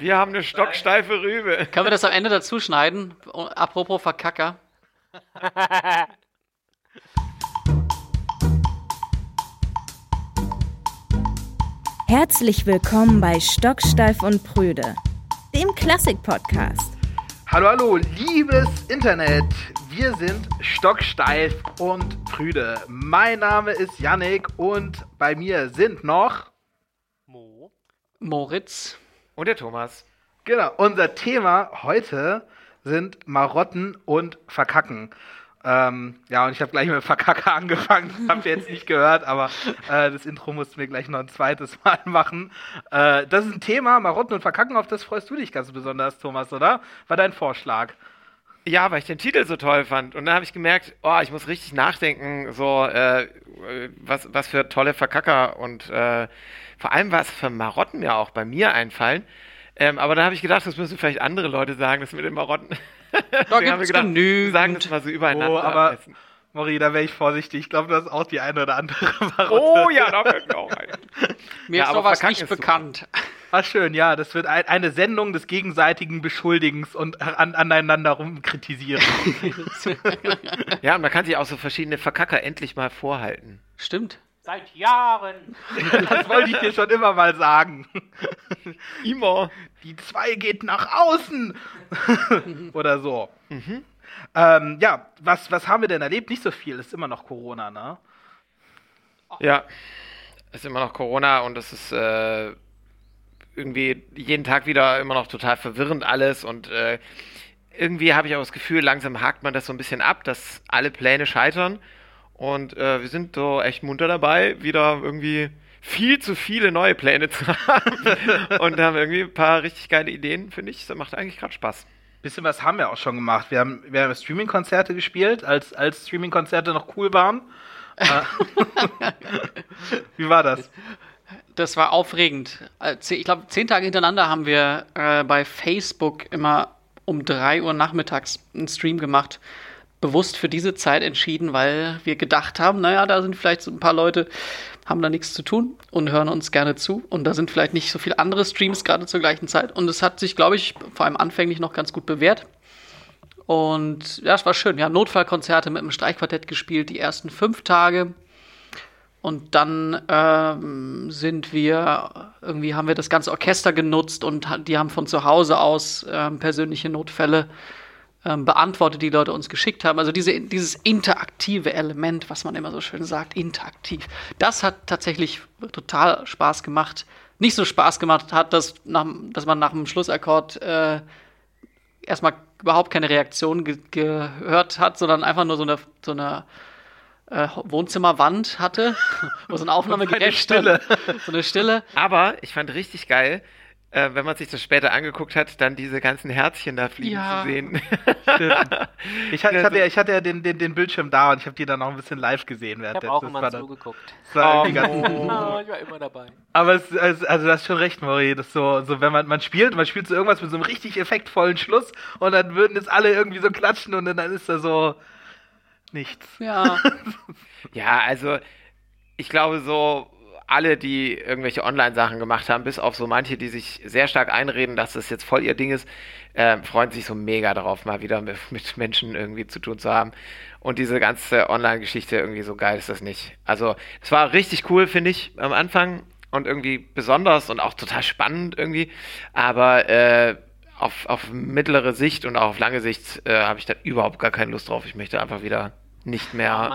Wir haben eine stocksteife Rübe. Können wir das am Ende dazu schneiden? Apropos Verkacker. Herzlich willkommen bei Stocksteif und Prüde, dem Klassik-Podcast. Hallo, hallo, liebes Internet. Wir sind stocksteif und prüde. Mein Name ist Yannick und bei mir sind noch. Mo. Moritz. Und der Thomas. Genau, unser Thema heute sind Marotten und Verkacken. Ähm, ja, und ich habe gleich mit Verkacke angefangen. Das habt ihr jetzt nicht gehört, aber äh, das Intro mussten wir gleich noch ein zweites Mal machen. Äh, das ist ein Thema, Marotten und Verkacken, auf das freust du dich ganz besonders, Thomas, oder? War dein Vorschlag? Ja, weil ich den Titel so toll fand. Und dann habe ich gemerkt, oh, ich muss richtig nachdenken, so, äh, was, was für tolle Verkacker und äh, vor allem was für Marotten mir auch bei mir einfallen. Ähm, aber dann habe ich gedacht, das müssen vielleicht andere Leute sagen, das mit den Marotten. Da gibt es genügend. Sagen das mal so übereinander. Oh, aber Mori, da wäre ich vorsichtig. Ich glaube, du hast auch die eine oder andere Marotte. Oh ja, da fällt mir auch ein. Mir ja, ist sowas nicht bekannt. Ah, schön, ja, das wird ein, eine Sendung des gegenseitigen Beschuldigens und an, aneinander rumkritisieren. ja, und man kann sich auch so verschiedene Verkacker endlich mal vorhalten. Stimmt. Seit Jahren. Das wollte ich dir schon immer mal sagen. Immer. Die zwei geht nach außen. Oder so. Mhm. Ähm, ja, was, was haben wir denn erlebt? Nicht so viel, ist immer noch Corona, ne? Ja, ist immer noch Corona und es ist äh, irgendwie jeden Tag wieder immer noch total verwirrend alles und äh, irgendwie habe ich auch das Gefühl, langsam hakt man das so ein bisschen ab, dass alle Pläne scheitern und äh, wir sind so echt munter dabei, wieder irgendwie viel zu viele neue Pläne zu haben. und haben irgendwie ein paar richtig geile Ideen, finde ich. Das macht eigentlich gerade Spaß. Bisschen was haben wir auch schon gemacht. Wir haben, wir haben Streaming-Konzerte gespielt, als, als Streaming-Konzerte noch cool waren. Äh, Wie war das? Das war aufregend. Äh, ich glaube, zehn Tage hintereinander haben wir äh, bei Facebook immer um drei Uhr nachmittags einen Stream gemacht bewusst für diese Zeit entschieden, weil wir gedacht haben, naja, da sind vielleicht so ein paar Leute, haben da nichts zu tun und hören uns gerne zu. Und da sind vielleicht nicht so viele andere Streams gerade zur gleichen Zeit. Und es hat sich, glaube ich, vor allem anfänglich noch ganz gut bewährt. Und ja, es war schön. Wir haben Notfallkonzerte mit dem Streichquartett gespielt, die ersten fünf Tage. Und dann ähm, sind wir, irgendwie haben wir das ganze Orchester genutzt und die haben von zu Hause aus ähm, persönliche Notfälle ähm, beantwortet, die Leute uns geschickt haben. Also diese, dieses interaktive Element, was man immer so schön sagt, interaktiv. Das hat tatsächlich total Spaß gemacht. Nicht so Spaß gemacht hat, dass, nach, dass man nach dem Schlussakkord äh, erstmal überhaupt keine Reaktion ge gehört hat, sondern einfach nur so eine, so eine äh, Wohnzimmerwand hatte, wo so ein Aufnahmegerät stand. So eine Stille. Aber ich fand richtig geil, äh, wenn man sich das später angeguckt hat, dann diese ganzen Herzchen da fliegen ja. zu sehen. ich, hatte, ich hatte ja, ich hatte ja den, den, den Bildschirm da und ich habe die dann auch ein bisschen live gesehen. Ich habe auch immer zugeguckt. Oh, oh, ich war immer dabei. Aber es, also, also du hast schon recht, Maury. Das so, so, wenn man, man spielt, man spielt so irgendwas mit so einem richtig effektvollen Schluss und dann würden jetzt alle irgendwie so klatschen und dann ist da so nichts. Ja. ja, also ich glaube so alle, die irgendwelche Online-Sachen gemacht haben, bis auf so manche, die sich sehr stark einreden, dass das jetzt voll ihr Ding ist, äh, freuen sich so mega darauf, mal wieder mit, mit, Menschen irgendwie zu tun zu haben. Und diese ganze Online-Geschichte irgendwie so geil ist das nicht. Also, es war richtig cool, finde ich, am Anfang und irgendwie besonders und auch total spannend irgendwie. Aber äh, auf, auf mittlere Sicht und auch auf lange Sicht äh, habe ich da überhaupt gar keine Lust drauf. Ich möchte einfach wieder nicht mehr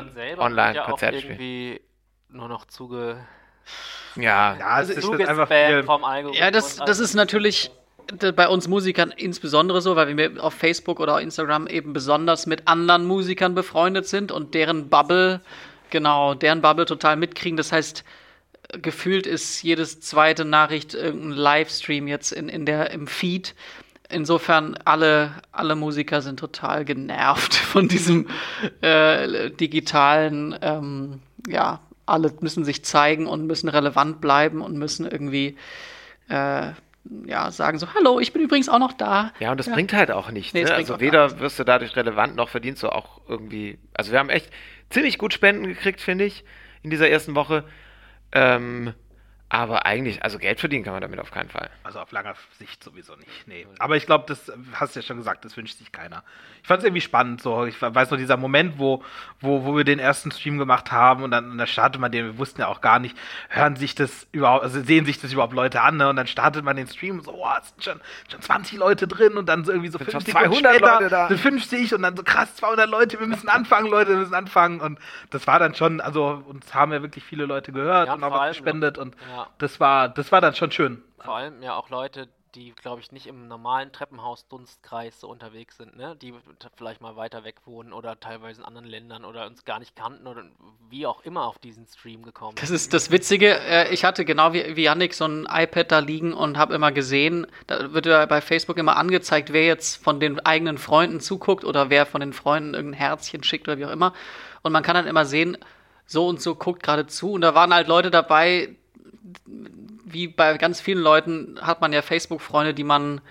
ja spielen. Nur noch zuge ja, ja es ist einfach viel. Vom ja, das, das ist natürlich bei uns Musikern insbesondere so, weil wir auf Facebook oder Instagram eben besonders mit anderen Musikern befreundet sind und deren Bubble, genau, deren Bubble total mitkriegen. Das heißt, gefühlt ist jedes zweite Nachricht irgendein Livestream jetzt in, in der, im Feed. Insofern, alle, alle Musiker sind total genervt von diesem äh, digitalen, ähm, ja, alle müssen sich zeigen und müssen relevant bleiben und müssen irgendwie äh, ja, sagen so, hallo, ich bin übrigens auch noch da. Ja, und das ja. bringt halt auch nichts. Nee, ne? Also weder wirst du dadurch relevant, noch verdienst du auch irgendwie. Also wir haben echt ziemlich gut Spenden gekriegt, finde ich, in dieser ersten Woche. Ähm, Aber eigentlich, also Geld verdienen kann man damit auf keinen Fall. Also auf langer Sicht sowieso nicht. Nee. Aber ich glaube, das hast du ja schon gesagt, das wünscht sich keiner. Ich fand es irgendwie spannend. So. Ich weiß noch, dieser Moment, wo, wo, wo wir den ersten Stream gemacht haben und dann, und dann startet man den, wir wussten ja auch gar nicht, hören sich das überhaupt, also sehen sich das überhaupt Leute an, ne? Und dann startet man den Stream und so, oh, es sind schon, schon 20 Leute drin und dann so irgendwie so Sind schon 50 200 später Leute da. sind 50 und dann so krass 200 Leute, wir müssen anfangen, Leute, wir müssen anfangen. Und das war dann schon, also uns haben ja wirklich viele Leute gehört Ja, und auch was allem, gespendet und Ja. Das war, das war dann schon schön. Vor allem ja auch Leute, die, glaube ich, nicht im normalen Treppenhaus-Dunstkreis so unterwegs sind, ne? Die vielleicht mal weiter weg wohnen oder teilweise in anderen Ländern oder uns gar nicht kannten oder wie auch immer auf diesen Stream gekommen Das ist das Witzige. Äh, ich hatte genau wie, wie Yannick so ein iPad da liegen und habe immer gesehen, da wird ja bei Facebook immer angezeigt, wer jetzt von den eigenen Freunden zuguckt oder wer von den Freunden irgendein Herzchen schickt oder wie auch immer. Und man kann dann immer sehen, so und so guckt gerade zu. Und da waren halt Leute dabei, wie bei ganz vielen Leuten hat man ja Facebook-Freunde, die man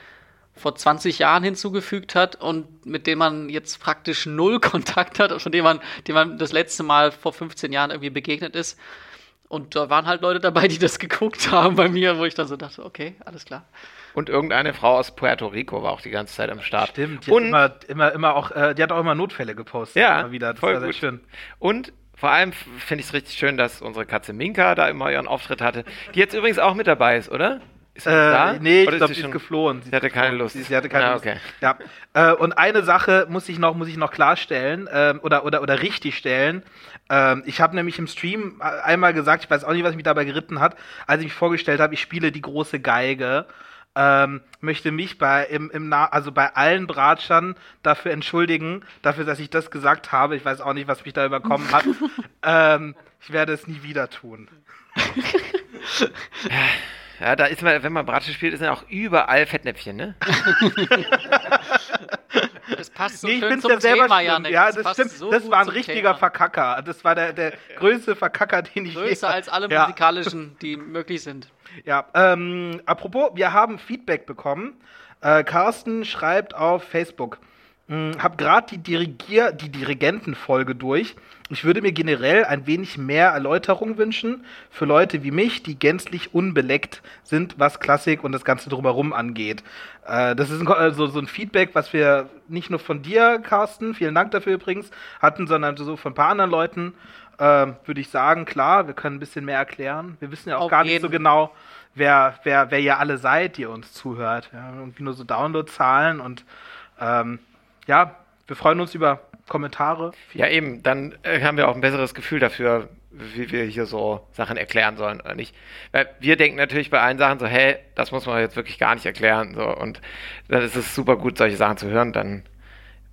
vor 20 Jahren hinzugefügt hat und mit denen man jetzt praktisch null Kontakt hat, von denen man, dem man das letzte Mal vor 15 Jahren irgendwie begegnet ist. Und da waren halt Leute dabei, die das geguckt haben bei mir, wo ich dann so dachte, okay, alles klar. Und irgendeine Frau aus Puerto Rico war auch die ganze Zeit am Start. Stimmt, die hat Und, immer, immer, immer auch, äh, die hat auch immer Notfälle gepostet. Ja, immer wieder. Das voll war sehr gut. schön. und vor allem finde ich es richtig schön, dass unsere Katze Minka da immer ihren Auftritt hatte. Die jetzt übrigens auch mit dabei ist, oder? Ist sie Äh, da? nee, ich glaube, sie sie ist geflohen. Sie hatte keine Lust. Sie, hatte keine Ah, Lust. okay. Ja. Äh, und eine Sache muss ich noch, muss ich noch klarstellen ähm, oder, oder, oder richtig stellen. Ähm, ich habe nämlich im Stream einmal gesagt, ich weiß auch nicht, was mich dabei geritten hat, als ich mich vorgestellt habe, ich spiele die große Geige. Ähm, möchte mich bei im, im Na also bei allen Bratschern dafür entschuldigen, dafür, dass ich das gesagt habe. Ich weiß auch nicht, was mich da überkommen hat. ähm, ich werde es nie wieder tun. Ja, da ist man, wenn man Bratsche spielt, ist ja auch überall Fettnäpfchen, ne? Das passt so nee, ich schön zum ja selber Thema. Janik. Ja, das, passt stimmt. so das war ein richtiger Thema. Verkacker. Das war der, der größte Verkacker, den ich Größer als alle Ja. musikalischen, die möglich sind. Ja, ähm, apropos, wir haben Feedback bekommen. Äh, Carsten schreibt auf Facebook, "Hm, hab gerade die, Dirigier die Dirigentenfolge durch. Ich würde mir generell ein wenig mehr Erläuterung wünschen für Leute wie mich, die gänzlich unbeleckt sind, was Klassik und das Ganze drumherum angeht. Äh, das ist ein, also so ein Feedback, was wir nicht nur von dir, Carsten, vielen Dank dafür übrigens, hatten, sondern so von ein paar anderen Leuten. Ähm, würde ich sagen, klar, wir können ein bisschen mehr erklären. Wir wissen ja auch Auf gar nicht jeden. so genau, wer, wer, wer ihr alle seid, die uns zuhört. Ja, irgendwie nur so Downloadzahlen und ähm, ja, wir freuen uns über Kommentare. Ja, eben, dann äh, haben wir auch ein besseres Gefühl dafür, wie wir hier so Sachen erklären sollen oder nicht. Weil wir denken natürlich bei allen Sachen so, hey, das muss man jetzt wirklich gar nicht erklären. So, und dann ist es super gut, solche Sachen zu hören, dann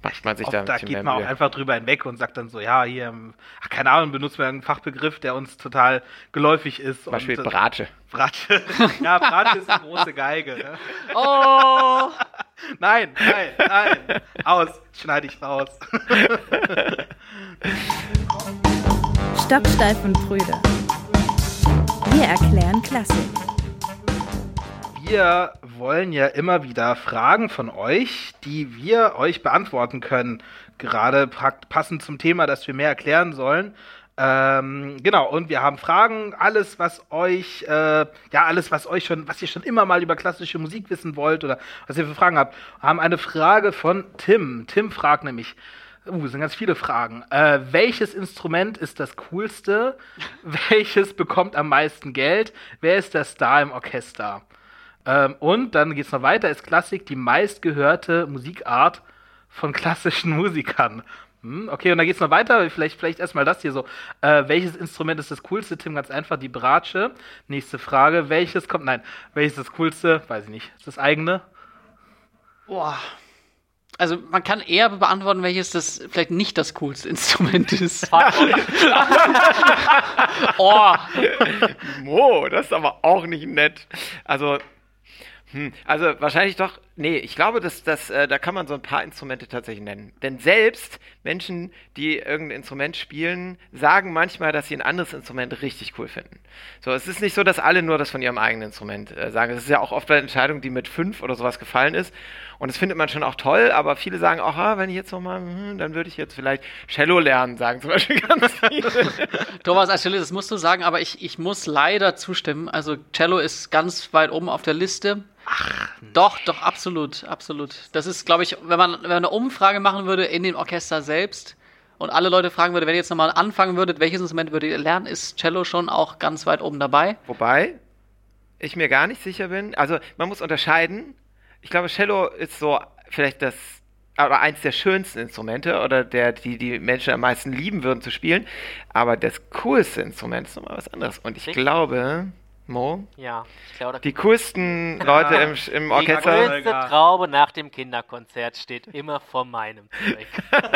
macht man sich Oft, da da geht mehr man auch Mühe. einfach drüber hinweg und sagt dann so, ja, hier, ähm, ach, keine Ahnung, benutzt man einen Fachbegriff, der uns total geläufig ist. Zum Beispiel und, äh, Bratsche. Bratsche. ja, Bratsche ist eine große Geige. Ne? Oh! Nein, nein, nein. Aus, schneide ich raus. Stocksteif und Brüde. Wir erklären Klassik. Wir wollen ja immer wieder Fragen von euch, die wir euch beantworten können. Gerade passend zum Thema, das wir mehr erklären sollen. Ähm, genau, und wir haben Fragen, alles, was euch, äh, ja, alles, was euch schon, was ihr schon immer mal über klassische Musik wissen wollt oder was ihr für Fragen habt. Haben eine Frage von Tim. Tim fragt nämlich, uh, sind ganz viele Fragen. Äh, welches Instrument ist das coolste? welches bekommt am meisten Geld? Wer ist der Star im Orchester? Ähm, und dann geht es noch weiter. Ist Klassik die meistgehörte Musikart von klassischen Musikern? Hm, okay, und dann geht es noch weiter. Vielleicht, vielleicht erstmal das hier so. Äh, welches Instrument ist das coolste? Tim, ganz einfach, die Bratsche. Nächste Frage. Welches kommt? Nein, welches ist das coolste? Weiß ich nicht. Ist das eigene? Boah. Also man kann eher beantworten, welches das vielleicht nicht das coolste Instrument ist. oh, Mo, das ist aber auch nicht nett. Also, Hm, also wahrscheinlich doch, nee, ich glaube, dass, dass, äh, da kann man so ein paar Instrumente tatsächlich nennen. Denn selbst Menschen, die irgendein Instrument spielen, sagen manchmal, dass sie ein anderes Instrument richtig cool finden. So, es ist nicht so, dass alle nur das von ihrem eigenen Instrument äh, sagen. Es ist ja auch oft eine Entscheidung, die mit fünf oder sowas gefallen ist. Und das findet man schon auch toll, aber viele sagen auch, ah, wenn ich jetzt nochmal, hm, dann würde ich jetzt vielleicht Cello lernen, sagen zum Beispiel ganz viele. Thomas, als Cello, das musst du sagen, aber ich, ich muss leider zustimmen. Also Cello ist ganz weit oben auf der Liste. Ach. Doch, doch, absolut, absolut. Das ist, glaube ich, wenn man, wenn man eine Umfrage machen würde in dem Orchester selbst und alle Leute fragen würde, wenn ihr jetzt nochmal anfangen würdet, welches Instrument würdet ihr lernen, ist Cello schon auch ganz weit oben dabei. Wobei ich mir gar nicht sicher bin. Also man muss unterscheiden. Ich glaube, Cello ist so vielleicht das, aber eins der schönsten Instrumente oder der, die die Menschen am meisten lieben würden zu spielen. Aber das coolste Instrument ist nochmal was anderes. Und Ich- glaube, Mo, Ja, ich glaube, die coolsten Leute im, im Die Orchester. größte Traube nach dem Kinderkonzert steht immer vor meinem Zeug.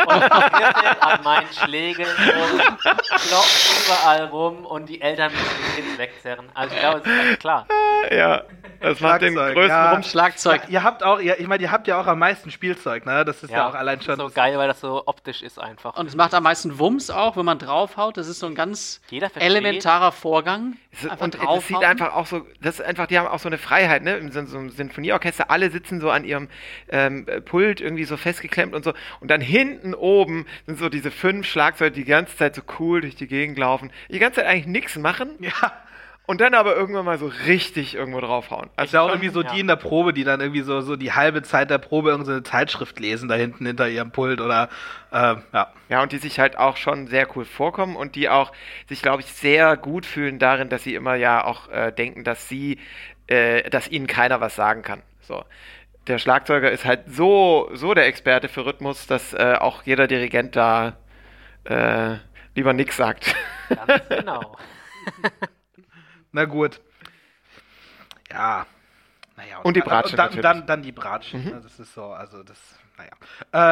Und die an meinen Schlägen und kloppen überall rum und die Eltern müssen die Kids wegzerren. Also ich glaube, es ist ganz klar. Ja, das macht den größten ja. Rumsch Schlagzeug. Ja, ihr habt auch, ihr, ich meine, ihr habt ja auch am meisten Spielzeug, ne? Das ist ja, auch allein schon. so geil, weil das so optisch ist einfach. Und es macht am meisten Wumms auch, wenn man draufhaut. Das ist so ein ganz elementarer Vorgang. Es ist- und das sieht einfach auch so, das ist einfach, die haben auch so eine Freiheit, ne? Im Sin- so einem Sinfonieorchester, alle sitzen so an ihrem ähm, äh, Pult irgendwie so festgeklemmt und so. Und dann hinten oben sind so diese fünf Schlagzeuge, die die ganze Zeit so cool durch die Gegend laufen, die ganze Zeit eigentlich nichts machen ja. Und dann aber irgendwann mal so richtig irgendwo draufhauen. Ist ja auch irgendwie so Ja. die in der Probe, die dann irgendwie so, so die halbe Zeit der Probe irgendeine Zeitschrift lesen, da hinten hinter ihrem Pult oder, äh, ja. Ja, und die sich halt auch schon sehr cool vorkommen und die auch sich, glaube ich, sehr gut fühlen darin, dass sie immer ja auch äh, denken, dass sie, äh, dass ihnen keiner was sagen kann. So. Der Schlagzeuger ist halt so, so der Experte für Rhythmus, dass äh, auch jeder Dirigent da äh, lieber nix sagt. Ganz genau. Na gut. Ja. Naja, Und die dann- Bratsche und dann, natürlich. dann, dann die Bratsche. ne? Das ist so, also das, naja.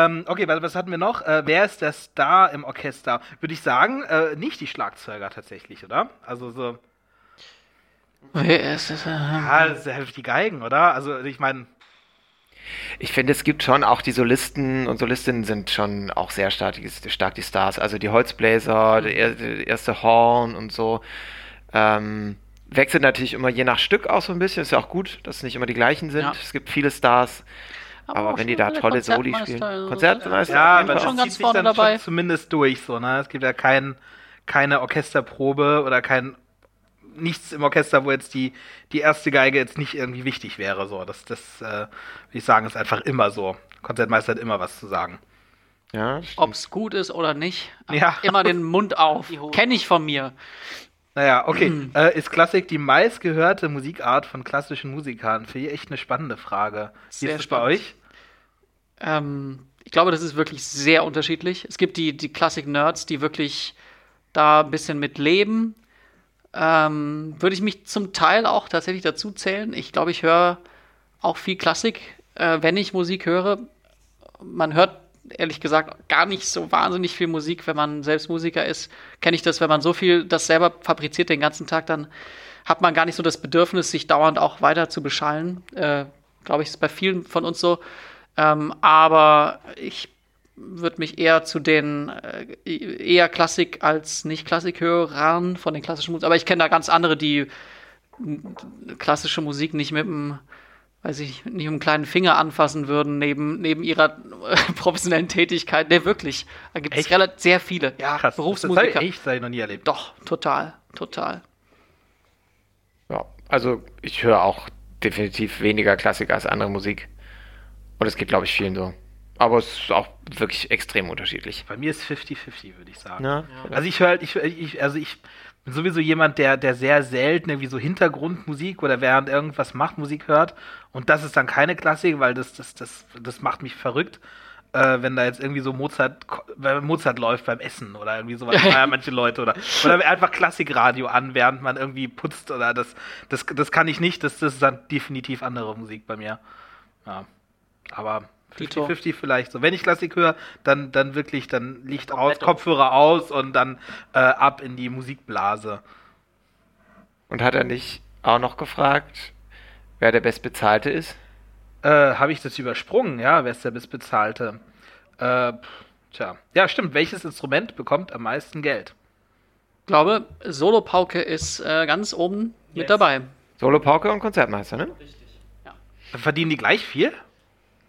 Ähm, okay, was, was hatten wir noch? Äh, wer ist der Star im Orchester? Würde ich sagen, äh, nicht die Schlagzeuger tatsächlich, oder? Also so, Wer ist es? ja, das sind halt die Geigen, oder? Also ich meine, Ich finde, es gibt schon auch die Solisten und Solistinnen sind schon auch sehr stark, die- stark die Stars. Also die Holzbläser, der, er- der erste Horn und so. Ähm, wechselt natürlich immer je nach Stück auch so ein bisschen. Ist ja auch gut, dass es nicht immer die gleichen sind. Ja. Es gibt viele Stars. Aber, auch wenn die da tolle Soli spielen. also- Konzertmeister. ja, aber schon ganz vorne dann dabei. schon zumindest durch, so, ne? Es gibt ja kein, keine Orchesterprobe oder kein nichts im Orchester, wo jetzt die, die erste Geige jetzt nicht irgendwie wichtig wäre. So. Das, das äh, würde ich sagen, ist einfach immer so. Konzertmeister hat immer was zu sagen. Ja. Ob es gut ist oder nicht. Ja. Immer den Mund auf. Kenne ich von mir. Naja, okay. Äh, ist Klassik die meistgehörte Musikart von klassischen Musikern? Finde ich echt eine spannende Frage. Wie ist das bei euch? Ähm, ich glaube, das ist wirklich sehr unterschiedlich. Es gibt die, die Klassik-Nerds, die wirklich da ein bisschen mit leben. Ähm, würde ich mich zum Teil auch tatsächlich dazu zählen. Ich glaube, ich höre auch viel Klassik, äh, wenn ich Musik höre. Man hört ehrlich gesagt gar nicht so wahnsinnig viel Musik, wenn man selbst Musiker ist. Kenne ich das, wenn man so viel das selber fabriziert den ganzen Tag, dann hat man gar nicht so das Bedürfnis, sich dauernd auch weiter zu beschallen. Äh, glaube ich, ist bei vielen von uns so. Ähm, aber ich würde mich eher zu den äh, eher Klassik als nicht Klassikhörern von den klassischen Musik. Aber ich kenne da ganz andere, die klassische Musik nicht mit dem, weiß ich, nicht mit einem kleinen Finger anfassen würden, neben, neben ihrer äh, professionellen Tätigkeit. Ne, wirklich. Da gibt es relativ sehr viele. Ja, Krass. Das Berufsmusiker. habe ich das hab ich noch nie erlebt. Doch, total, total. Ja, also ich höre auch definitiv weniger Klassik als andere Musik. Und es geht, glaube ich, vielen so. Aber es ist auch wirklich extrem unterschiedlich. Bei mir ist 50-50, würde ich sagen. Ja, Also ich höre halt, ich, ich, also ich bin sowieso jemand, der, der sehr selten irgendwie so Hintergrundmusik oder während irgendwas macht, Musik hört. Und das ist dann keine Klassik, weil das, das, das, das macht mich verrückt. Äh, wenn da jetzt irgendwie so Mozart, Mozart läuft beim Essen oder irgendwie sowas, feiern manche Leute oder, oder einfach Klassikradio an, während man irgendwie putzt oder das, das, das kann ich nicht, das, das ist dann definitiv andere Musik bei mir. Ja. Aber. 50-50 vielleicht so. Wenn ich Klassik höre, dann, dann wirklich, dann Licht aus, Komplett Kopfhörer aus und dann äh, ab in die Musikblase. Und hat er nicht auch noch gefragt, wer der Bestbezahlte ist? Äh, Habe ich das übersprungen? Ja, wer ist der Bestbezahlte? Äh, tja. Ja, stimmt. Welches Instrument bekommt am meisten Geld? Ich glaube, Solopauke ist äh, ganz oben Yes. mit dabei. Solo-Pauke und Konzertmeister, ne? Verdienen die gleich viel?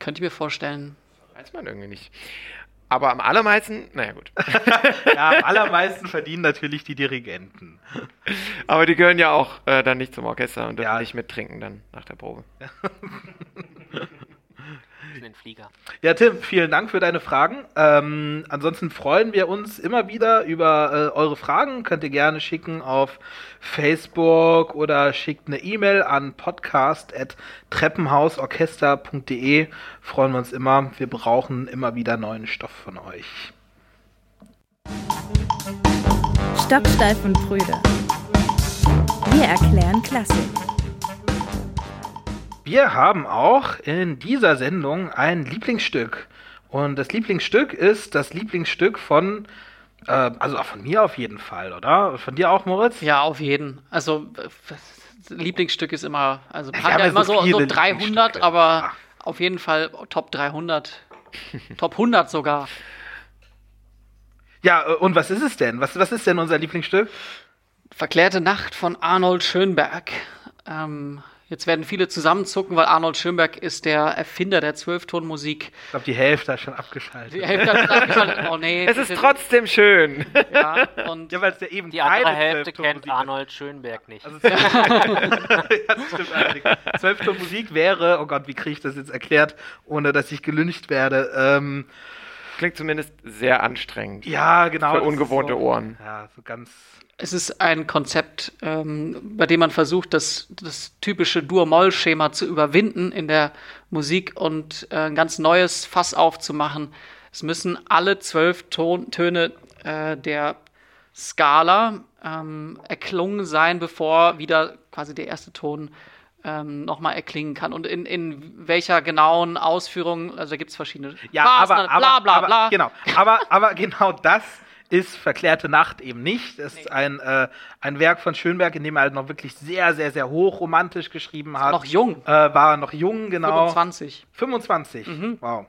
Könnte ich mir vorstellen. Weiß man irgendwie nicht. Aber am allermeisten, naja gut. Ja, am allermeisten verdienen natürlich die Dirigenten. Aber die gehören ja auch äh, dann nicht zum Orchester und dürfen Ja. nicht mittrinken dann nach der Probe. In den Flieger. Ja, Tim, vielen Dank für deine Fragen. Ähm, ansonsten freuen wir uns immer wieder über äh, eure Fragen. Könnt ihr gerne schicken auf Facebook oder schickt eine E-Mail an podcast.treppenhausorchester.de. Freuen wir uns immer. Wir brauchen immer wieder neuen Stoff von euch. Stocksteif und Brüder. Wir erklären Klassik. Wir haben auch in dieser Sendung ein Lieblingsstück. Und das Lieblingsstück ist das Lieblingsstück von, äh, also auch von mir auf jeden Fall, oder? Von dir auch, Moritz? Ja, auf jeden. Also, das Lieblingsstück ist immer, also wir hat haben ja immer so so, viele so 300, Lieblingsstücke. aber Ach. auf jeden Fall Top 300. Top 100 sogar. Ja, äh, und was ist es denn? Was, was ist denn unser Lieblingsstück? Verklärte Nacht von Arnold Schönberg. Ähm, jetzt werden viele zusammenzucken, weil Arnold Schönberg ist der Erfinder der Zwölftonmusik. Ich glaube, die Hälfte hat schon abgeschaltet. Die Hälfte hat abgeschaltet. Oh nee. Es ist bitte. trotzdem schön. Ja, und Ja, weil es ja eben Die andere Hälfte kennt. Arnold Schönberg nicht. Also. Zwölftonmusik wäre, oh Gott, wie kriege ich das jetzt erklärt, ohne dass ich gelüncht werde? Ähm, Klingt zumindest sehr anstrengend. ja, genau. Für ungewohnte so, Ohren. Ja, so ganz. Es ist ein Konzept, ähm, bei dem man versucht, das, das typische Dur-Moll-Schema zu überwinden in der Musik und äh, ein ganz neues Fass aufzumachen. Es müssen alle zwölf Ton Töne äh, der Skala ähm, erklungen sein, bevor wieder quasi der erste Ton ähm, nochmal erklingen kann. Und in, in welcher genauen Ausführung, also da gibt es verschiedene Ja, Phasen, aber, aber, bla bla aber, bla. Genau, aber, aber genau das ist Verklärte Nacht eben nicht. Es ist ein, äh, ein Werk von Schönberg, in dem er halt noch wirklich sehr, sehr, sehr hochromantisch geschrieben hat. Noch jung, Äh, war er noch jung, genau. 25. 25. Mhm. Wow.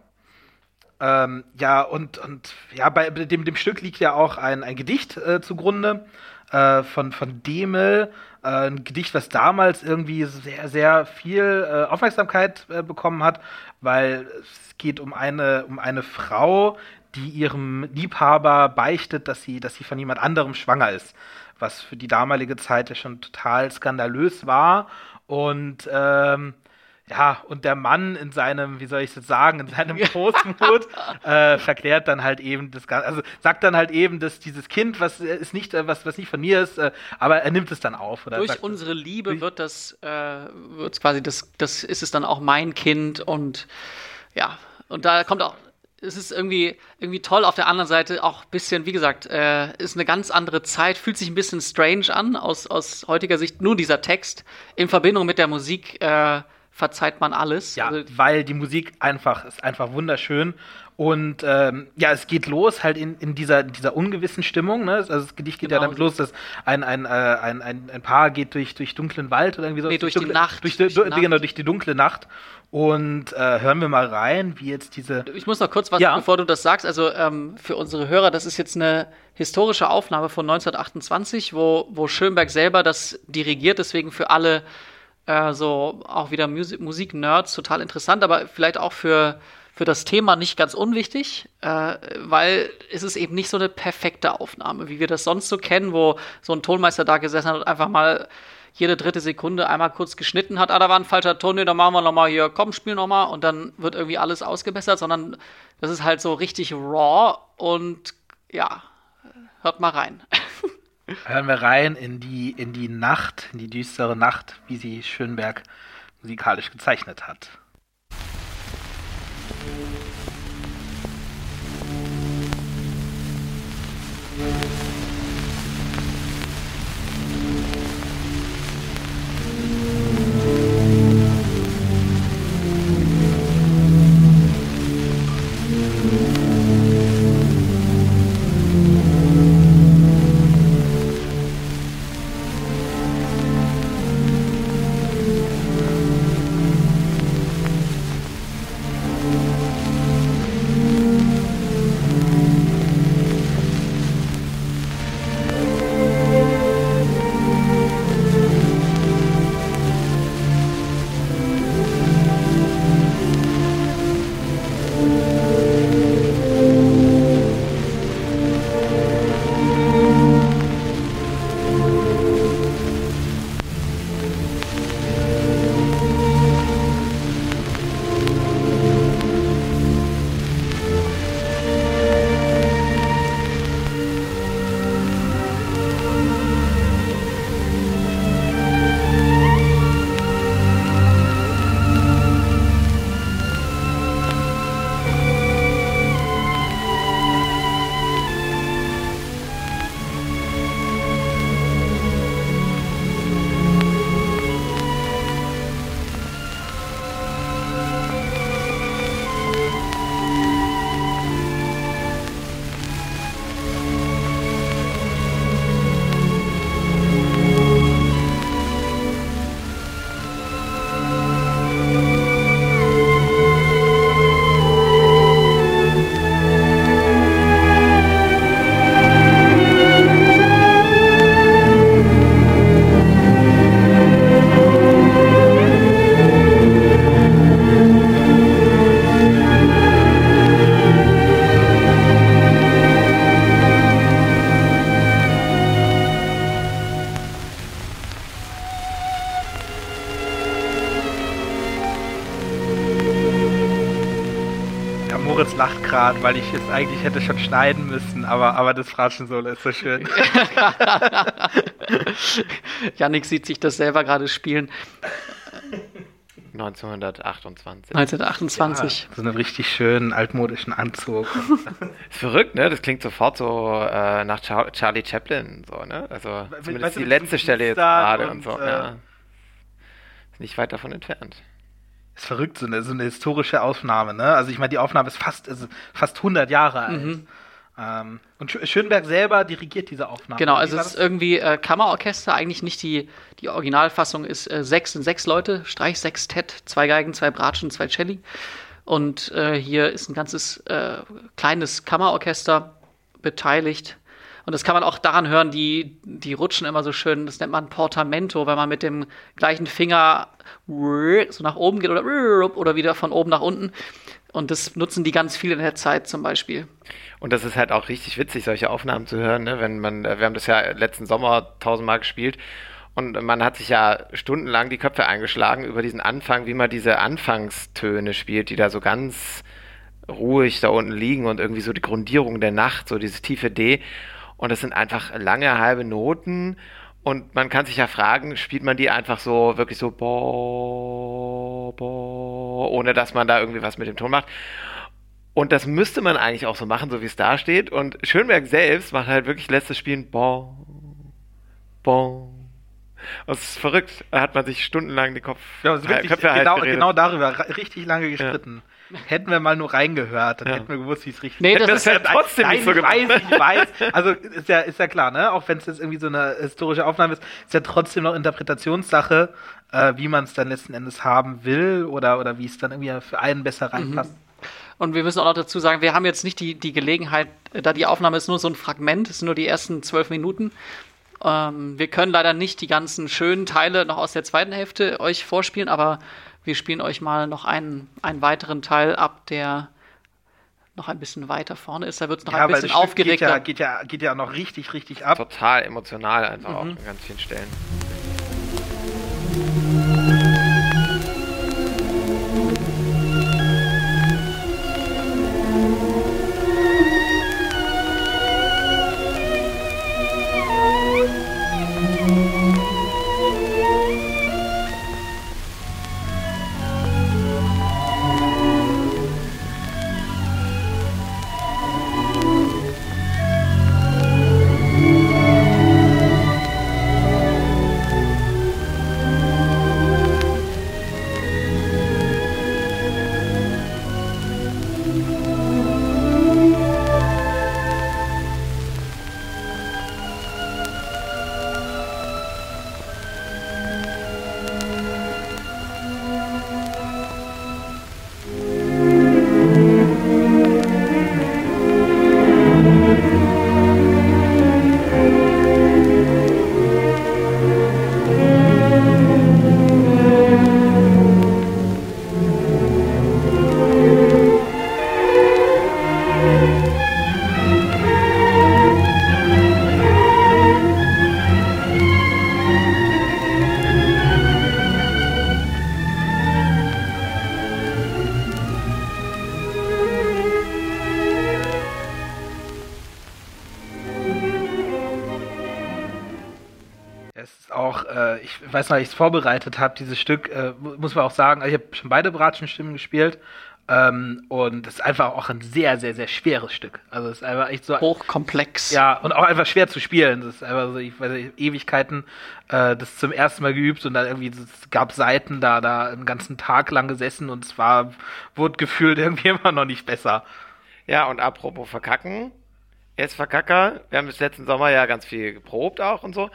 Ähm, ja, und, und ja, bei dem, dem Stück liegt ja auch ein, ein Gedicht äh, zugrunde äh, von, von Demel. Äh, ein Gedicht, was damals irgendwie sehr, sehr viel äh, Aufmerksamkeit bekommen hat, weil es geht um eine, um eine Frau, die ihrem Liebhaber beichtet, dass sie, dass sie von jemand anderem schwanger ist. Was für die damalige Zeit ja schon total skandalös war. Und ähm, ja, und der Mann in seinem, wie soll ich das sagen, in seinem Großmut äh, verklärt dann halt eben das Ganze, also sagt dann halt eben, dass dieses Kind, was äh, ist nicht, äh, was, was nicht von mir ist, äh, aber er nimmt es dann auf. Oder Durch sagt, unsere Liebe durch- wird das, äh, wird quasi das, das ist es dann auch mein Kind und ja, und da kommt auch, es ist irgendwie, irgendwie toll auf der anderen Seite auch ein bisschen, wie gesagt, äh, ist eine ganz andere Zeit, fühlt sich ein bisschen strange an aus, aus heutiger Sicht. Nur dieser Text in Verbindung mit der Musik äh, verzeiht man alles. Ja, Also, weil die Musik einfach ist einfach wunderschön. Und ähm, ja, es geht los halt in, in dieser, dieser ungewissen Stimmung. Ne? Also das Gedicht geht ja Genau. damit los, dass ein, ein, äh, ein, ein, ein Paar geht durch, durch dunklen Wald oder irgendwie so. Nee, durch die dunkle, Nacht. Durch die, Durch die Nacht. Genau, durch die dunkle Nacht. Und äh, hören wir mal rein, wie jetzt diese. Ich muss noch kurz was, Ja. bevor du das sagst. Also ähm, für unsere Hörer, das ist jetzt eine historische Aufnahme von 1928, wo, wo Schönberg selber das dirigiert. Deswegen für alle äh, so auch wieder Musi- Musik-Nerds total interessant, aber vielleicht auch für, für das Thema nicht ganz unwichtig, äh, weil es ist eben nicht so eine perfekte Aufnahme, wie wir das sonst so kennen, wo so ein Tonmeister da gesessen hat und einfach mal jede dritte Sekunde einmal kurz geschnitten hat, ah, da war ein falscher Ton, nee, dann machen wir nochmal hier, komm, spiel nochmal und dann wird irgendwie alles ausgebessert, sondern das ist halt so richtig raw und ja, hört mal rein. Hören wir rein in die, in die Nacht, in die düstere Nacht, wie sie Schönberg musikalisch gezeichnet hat. Gerade, weil ich jetzt eigentlich hätte schon schneiden müssen, aber, aber das Fratschen-Solo ist so schön. Yannick sieht sich das selber gerade spielen. 1928. 1928. so einen richtig schönen altmodischen Anzug. Ist verrückt, ne? Das klingt sofort so äh, nach Char Charlie Chaplin, so, ne? Also zumindest weißt du, die letzte Stelle jetzt gerade und, und, so. äh, ja. Ist nicht weit davon entfernt. Ist verrückt, so eine, so eine historische Aufnahme, ne? Also ich meine, die Aufnahme ist fast, ist fast 100 Jahre alt. Mhm. Ähm, und Sch Schönberg selber dirigiert diese Aufnahme. Genau, also es ist irgendwie äh, Kammerorchester, eigentlich nicht die, die Originalfassung ist äh, sechs sind sechs Leute, Streichsextett, zwei Geigen, zwei Bratschen, zwei Celli. Und äh, hier ist ein ganzes äh, kleines Kammerorchester beteiligt. Und das kann man auch daran hören, die, die rutschen immer so schön, das nennt man Portamento, wenn man mit dem gleichen Finger so nach oben geht oder, oder wieder von oben nach unten. Und das nutzen die ganz viel in der Zeit zum Beispiel. Und das ist halt auch richtig witzig, solche Aufnahmen zu hören, ne? Wenn man, äh, wir haben das ja letzten Sommer tausendmal gespielt und man hat sich ja stundenlang die Köpfe eingeschlagen über diesen Anfang, wie man diese Anfangstöne spielt, die da so ganz ruhig da unten liegen und irgendwie so die Grundierung der Nacht, so dieses tiefe D. Und das sind einfach lange halbe Noten. Und man kann sich ja fragen, spielt man die einfach so wirklich so bo, bo, ohne dass man da irgendwie was mit dem Ton macht. Und das müsste man eigentlich auch so machen, so wie es da steht. Und Schönberg selbst macht halt wirklich letztes Spielen bo, bo. Das ist verrückt. Da hat man sich stundenlang die Kopf, Ja, also wirklich, Köpfe heiß genau, geredet. genau darüber richtig lange gestritten. Hätten wir mal nur reingehört, dann Ja. hätten wir gewusst, wie es richtig Nee, das Das ist hätte trotzdem nicht so ich weiß, ich weiß. Also ist ja, ist ja klar, ne? Auch wenn es jetzt irgendwie so eine historische Aufnahme ist, ist ja trotzdem noch Interpretationssache, äh, wie man es dann letzten Endes haben will oder, oder wie es dann irgendwie für einen besser reinpasst. Und wir müssen auch noch dazu sagen, wir haben jetzt nicht die, die Gelegenheit, da die Aufnahme ist nur so ein Fragment, es sind nur die ersten zwölf Minuten. Ähm, wir können leider nicht die ganzen schönen Teile noch aus der zweiten Hälfte euch vorspielen, aber wir spielen euch mal noch einen, einen weiteren Teil ab, der noch ein bisschen weiter vorne ist. Da wird es noch Ja, ein weil das bisschen Stück geht aufgeregter. ja, geht, ja, geht ja noch richtig, richtig ab. Total emotional einfach auch Mhm. an ganz vielen Stellen. Als ich es vorbereitet habe, dieses Stück, äh, mu- muss man auch sagen, also ich habe schon beide Bratschenstimmen gespielt. Ähm, und es ist einfach auch ein sehr, sehr, sehr schweres Stück. Also es ist einfach echt so. Hochkomplex. Ja, und auch einfach schwer zu spielen. Das ist einfach so, ich weiß nicht, Ewigkeiten äh, das zum ersten Mal geübt und dann irgendwie, es gab Seiten da, da einen ganzen Tag lang gesessen und es war, wurde gefühlt irgendwie immer noch nicht besser. Ja, und apropos verkacken, jetzt Verkacker, wir haben bis letzten Sommer ja ganz viel geprobt auch und so.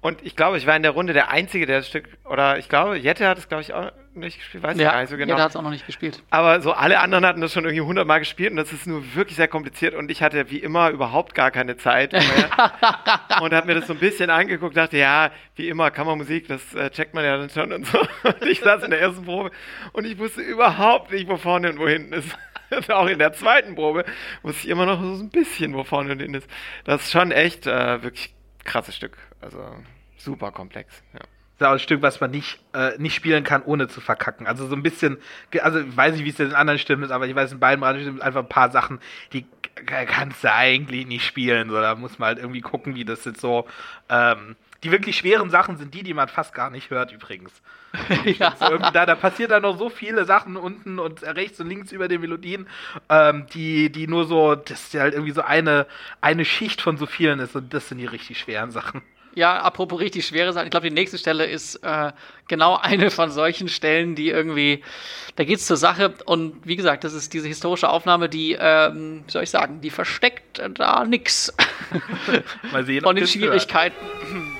Und ich glaube, ich war in der Runde der Einzige, der das Stück, oder ich glaube, Jette hat es, glaube ich, auch nicht gespielt, weiß ich ja, gar nicht so genau. jeder hat es auch noch nicht gespielt. Aber so alle anderen hatten das schon irgendwie hundertmal gespielt und das ist nur wirklich sehr kompliziert und ich hatte wie immer überhaupt gar keine Zeit mehr und habe mir das so ein bisschen angeguckt, dachte, ja, wie immer Kammermusik, das äh, checkt man ja dann schon und so. Und ich saß in der ersten Probe und ich wusste überhaupt nicht, wo vorne und wo hinten ist. Und auch in der zweiten Probe wusste ich immer noch so ein bisschen, wo vorne und hinten ist. Das ist schon echt äh, wirklich krasses Stück. Also super komplex. Ja. ist auch ein Stück, was man nicht, äh, nicht spielen kann, ohne zu verkacken. Also so ein bisschen, also ich weiß nicht, wie es in anderen Stimmen ist, aber ich weiß, in beiden Stimmen einfach ein paar Sachen, die kannst du eigentlich nicht spielen. So, da muss man halt irgendwie gucken, wie das jetzt so. Ähm, die wirklich schweren Sachen sind die, die man fast gar nicht hört übrigens. ja. da, da passiert dann noch so viele Sachen unten und rechts und links über den Melodien, ähm, die, die nur so, das halt irgendwie so eine, eine Schicht von so vielen ist und das sind die richtig schweren Sachen. Ja, apropos richtig schwere Sachen. Ich glaube, die nächste Stelle ist äh, genau eine von solchen Stellen, die irgendwie, da geht es zur Sache. Und wie gesagt, das ist diese historische Aufnahme, die, ähm, wie soll ich sagen, die versteckt da nix. Mal sehen, von den Schwierigkeiten. Hört.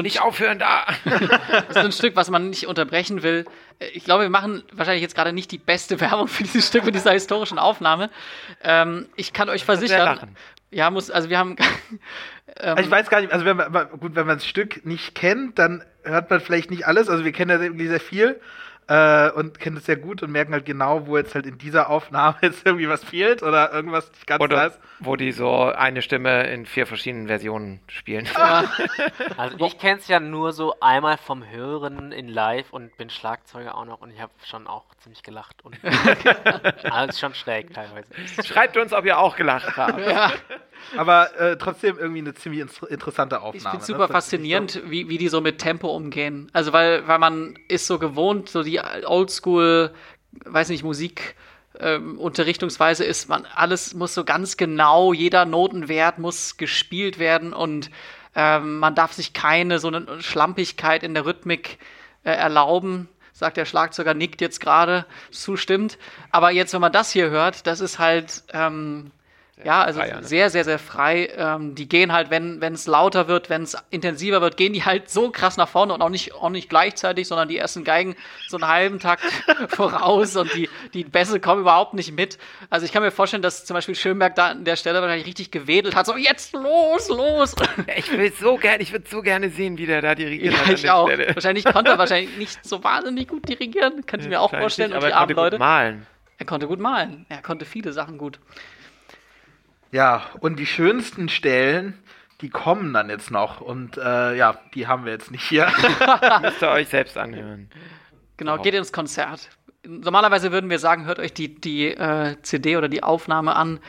Nicht aufhören da. das ist ein Stück, was man nicht unterbrechen will. Ich glaube, wir machen wahrscheinlich jetzt gerade nicht die beste Werbung für dieses Stück mit dieser historischen Aufnahme. Ähm, ich kann euch versichern. Ja, muss, also wir haben. ähm, also ich weiß gar nicht, also wenn man, gut, wenn man das Stück nicht kennt, dann hört man vielleicht nicht alles. Also wir kennen ja irgendwie sehr viel äh, und kennen es sehr gut und merken halt genau, wo jetzt halt in dieser Aufnahme jetzt irgendwie was fehlt oder irgendwas nicht ganz oder da ist. Wo die so eine Stimme in vier verschiedenen Versionen spielen. Ja. also ich kenne es ja nur so einmal vom Hören in Live und bin Schlagzeuger auch noch und ich habe schon auch ziemlich gelacht. Und also schon schräg teilweise. Schreibt uns, ob ihr auch gelacht habt. Ja. Aber äh, trotzdem irgendwie eine ziemlich interessante Aufnahme. Ich finde es super ne? faszinierend, wie, wie die so mit Tempo umgehen. Also weil, weil man ist so gewohnt, so die Oldschool, weiß nicht, Musik. Ähm, Unterrichtungsweise ist man, alles muss so ganz genau, jeder Notenwert muss gespielt werden und ähm, man darf sich keine so eine Schlampigkeit in der Rhythmik äh, erlauben sagt der Schlagzeuger, nickt jetzt gerade, zustimmt. Aber jetzt, wenn man das hier hört, das ist halt, ähm, ja, also frei, ne? sehr, sehr, sehr frei. Ähm, die gehen halt, wenn es lauter wird, wenn es intensiver wird, gehen die halt so krass nach vorne und auch nicht, auch nicht gleichzeitig, sondern die ersten Geigen so einen halben Takt voraus und die, die Bässe kommen überhaupt nicht mit. Also ich kann mir vorstellen, dass zum Beispiel Schönberg da an der Stelle wahrscheinlich richtig gewedelt hat, so jetzt los, los. ich will so gerne, ich würde so gerne sehen, wie der da dirigiert ja, ich auch. Stelle. Wahrscheinlich konnte er wahrscheinlich nicht so wahnsinnig gut dirigieren, könnte ich mir auch vorstellen. Aber und die er konnte Leute. gut malen. Er konnte gut malen. Er konnte viele Sachen gut. Ja, und die schönsten Stellen, die kommen dann jetzt noch. Und äh, ja, die haben wir jetzt nicht hier. Müsst ihr euch selbst anhören. Genau, geht ins Konzert. Normalerweise würden wir sagen, hört euch die, die äh, CD oder die Aufnahme an.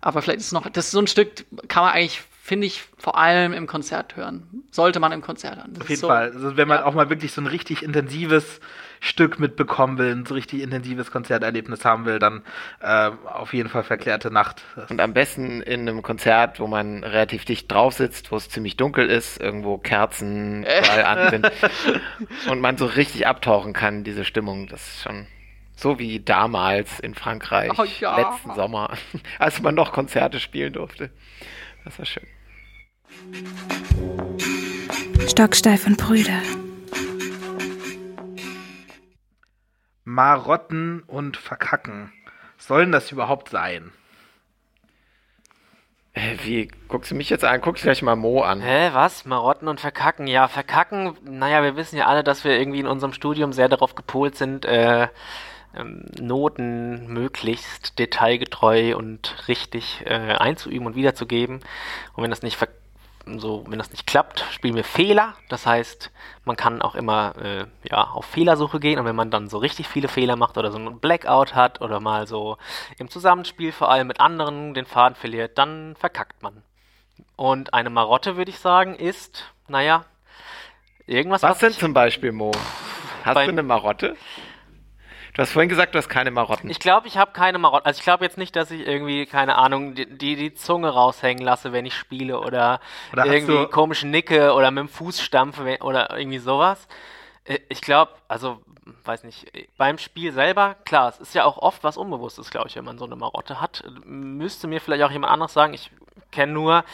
Aber vielleicht ist es noch, das ist so ein Stück, kann man eigentlich, finde ich, vor allem im Konzert hören. Sollte man im Konzert hören. Das Auf jeden so, Fall. Also wenn man ja. auch mal wirklich so ein richtig intensives Stück mitbekommen will, ein so richtig intensives Konzerterlebnis haben will, dann äh, auf jeden Fall verklärte Nacht. Und am besten in einem Konzert, wo man relativ dicht drauf sitzt, wo es ziemlich dunkel ist, irgendwo Kerzen überall an sind und man so richtig abtauchen kann, diese Stimmung, das ist schon so wie damals in Frankreich, oh, ja. letzten Sommer, als man noch Konzerte spielen durfte. Das war schön. Stocksteif und Brüder. Marotten und Verkacken. Was soll denn das überhaupt sein? Äh, Wie, guckst du mich jetzt an? Guck dich gleich mal Mo an. Hä, was? Marotten und Verkacken? Ja, Verkacken, naja, wir wissen ja alle, dass wir irgendwie in unserem Studium sehr darauf gepolt sind, äh, ähm, Noten möglichst detailgetreu und richtig äh, einzuüben und wiederzugeben. Und wenn das nicht so, wenn das nicht klappt, spielen wir Fehler. Das heißt, man kann auch immer äh, ja, auf Fehlersuche gehen und wenn man dann so richtig viele Fehler macht oder so einen Blackout hat oder mal so im Zusammenspiel vor allem mit anderen den Faden verliert, dann verkackt man. Und eine Marotte, würde ich sagen, ist, naja, irgendwas, Was denn ich- zum Beispiel, Mo? Hast du eine Marotte? Du hast vorhin gesagt, du hast keine Marotten. Ich glaube, ich habe keine Marotten. Also ich glaube jetzt nicht, dass ich irgendwie, keine Ahnung, die, die die Zunge raushängen lasse, wenn ich spiele oder, Oder irgendwie komisch nicke oder mit dem Fuß stampfe wenn- oder irgendwie sowas. Äh, Ich glaube, also, weiß nicht, beim Spiel selber, klar, es ist ja auch oft was Unbewusstes, glaube ich, wenn man so eine Marotte hat. Müsste mir vielleicht auch jemand anderes sagen. Ich kenne nur,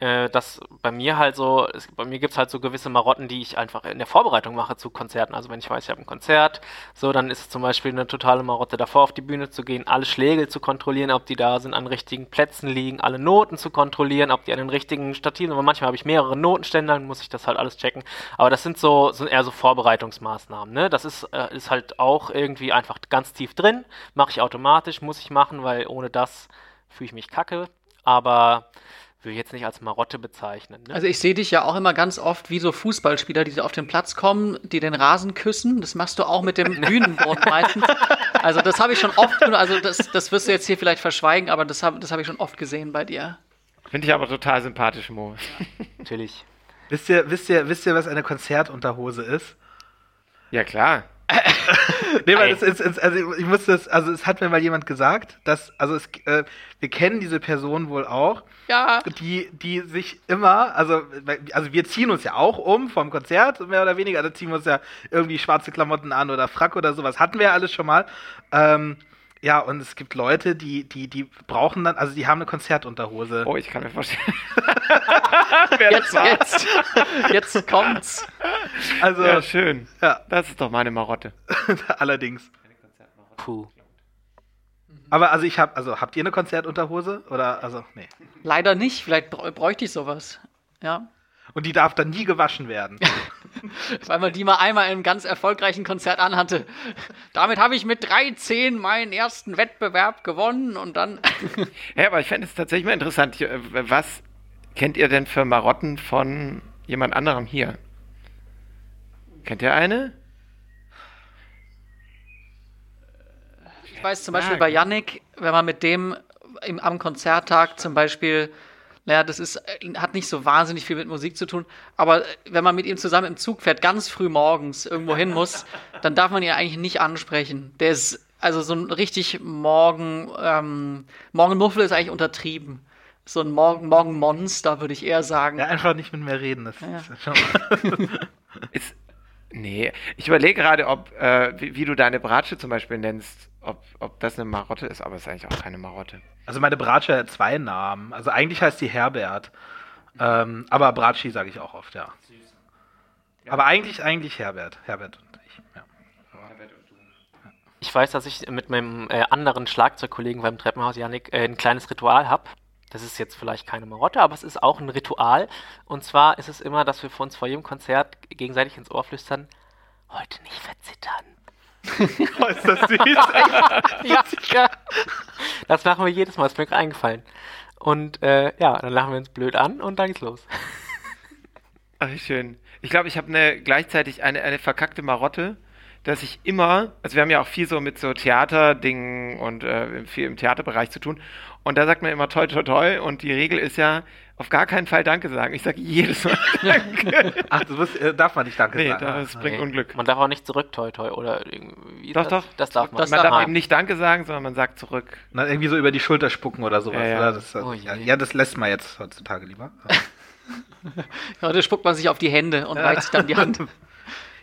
äh, dass bei mir halt so, es, bei mir gibt es halt so gewisse Marotten, die ich einfach in der Vorbereitung mache zu Konzerten. Also wenn ich weiß, ich habe ein Konzert, so, dann ist es zum Beispiel eine totale Marotte, davor auf die Bühne zu gehen, alle Schläge zu kontrollieren, ob die da sind, an richtigen Plätzen liegen, alle Noten zu kontrollieren, ob die an den richtigen Stativen, aber manchmal habe ich mehrere Notenständer, dann muss ich das halt alles checken. Aber das sind so, sind eher so Vorbereitungsmaßnahmen, ne? Das ist, äh, ist halt auch irgendwie einfach ganz tief drin, mache ich automatisch, muss ich machen, weil ohne das fühle ich mich kacke. Aber würde ich jetzt nicht als Marotte bezeichnen. Ne? Also ich sehe dich ja auch immer ganz oft wie so Fußballspieler, die so auf den Platz kommen, die den Rasen küssen. Das machst du auch mit dem Bühnenboden meistens. Also das habe ich schon oft, also das, das wirst du jetzt hier vielleicht verschweigen, aber das habe das hab ich schon oft gesehen bei dir. Finde ich aber total sympathisch, Mo. Natürlich. Wisst ihr, wisst ihr, wisst ihr, was eine Konzertunterhose ist? Ja, klar. Nee, weil es, es, also ich muss das, also es hat mir mal jemand gesagt, dass, also es, äh, wir kennen diese Person wohl auch, Ja. die, die sich immer, also, also wir ziehen uns ja auch um vom Konzert, mehr oder weniger, da ziehen wir uns ja irgendwie schwarze Klamotten an oder Frack oder sowas, hatten wir ja alles schon mal. Ähm, ja, und es gibt Leute, die, die, die brauchen dann, also die haben eine Konzertunterhose. Oh, ich kann mir vorstellen. Wer das Jetzt, war. jetzt, jetzt kommt's. Also, Ja, schön. ja, Das ist doch meine Marotte. allerdings. Puh. Aber also ich habe, also habt ihr eine Konzertunterhose? Oder, also, nee. Leider nicht, vielleicht brä- bräuchte ich sowas. Ja. Und die darf dann nie gewaschen werden. Weil man die mal einmal in einem ganz erfolgreichen Konzert anhatte. Damit habe ich mit 3-10 meinen ersten Wettbewerb gewonnen und dann. Ja, aber ich fände es tatsächlich mal interessant. äh, Was kennt ihr denn für Marotten von jemand anderem hier? Kennt ihr eine? Ich weiß zum Beispiel bei Yannick, wenn man mit dem im, am Konzerttag zum Beispiel, naja, das ist, äh, hat nicht so wahnsinnig viel mit Musik zu tun, aber äh, wenn man mit ihm zusammen im Zug fährt, ganz früh morgens irgendwo hin muss, dann darf man ihn eigentlich nicht ansprechen. Der ist, also so ein richtig Morgen, ähm, Morgenmuffel ist eigentlich untertrieben. So ein Morgen, Morgenmonster, würde ich eher sagen. Ja, einfach nicht mit mir reden. Das Ja. ist schon. Nee, ich überlege gerade, ob, äh, wie, wie du deine Bratsche zum Beispiel nennst, ob, ob das eine Marotte ist, aber es ist eigentlich auch keine Marotte. Also meine Bratsche hat zwei Namen. Also eigentlich heißt die Herbert. Ähm, aber Bratschi sage ich auch oft, ja. Aber eigentlich, eigentlich Herbert. Herbert und ich. Ja. Ich weiß, dass ich mit meinem äh, anderen Schlagzeugkollegen beim Treppenhaus, Yannick, äh, ein kleines Ritual habe. Das ist jetzt vielleicht keine Marotte, aber es ist auch ein Ritual. Und zwar ist es immer, dass wir vor uns vor jedem Konzert gegenseitig ins Ohr flüstern, heute nicht verzittern. Oh, ist das süß. ja, ja. Das machen wir jedes Mal, ist mir gerade eingefallen. Und äh, ja, dann lachen wir uns blöd an und dann geht's los. Ach, schön. Ich glaube, ich habe eine, gleichzeitig eine, eine verkackte Marotte, dass ich immer, also wir haben ja auch viel so mit so Theaterdingen und äh, viel im Theaterbereich zu tun. Und da sagt man immer toi toi toi und die Regel ist ja, auf gar keinen Fall Danke sagen. Ich sage jedes Mal Danke. Ach, das muss, äh, darf man nicht Danke nee, sagen. das bringt Nee, Unglück. Man darf auch nicht zurück, toi toi, oder irgendwie. Doch, das, doch. Das darf man. Das man darf man. eben nicht Danke sagen, sondern man sagt zurück. Na, irgendwie so über die Schulter spucken oder sowas. Ja, ja. Oder? Das, Oh ja, ja, das lässt man jetzt heutzutage lieber. Heute spuckt man sich auf die Hände und reicht sich dann die Hand.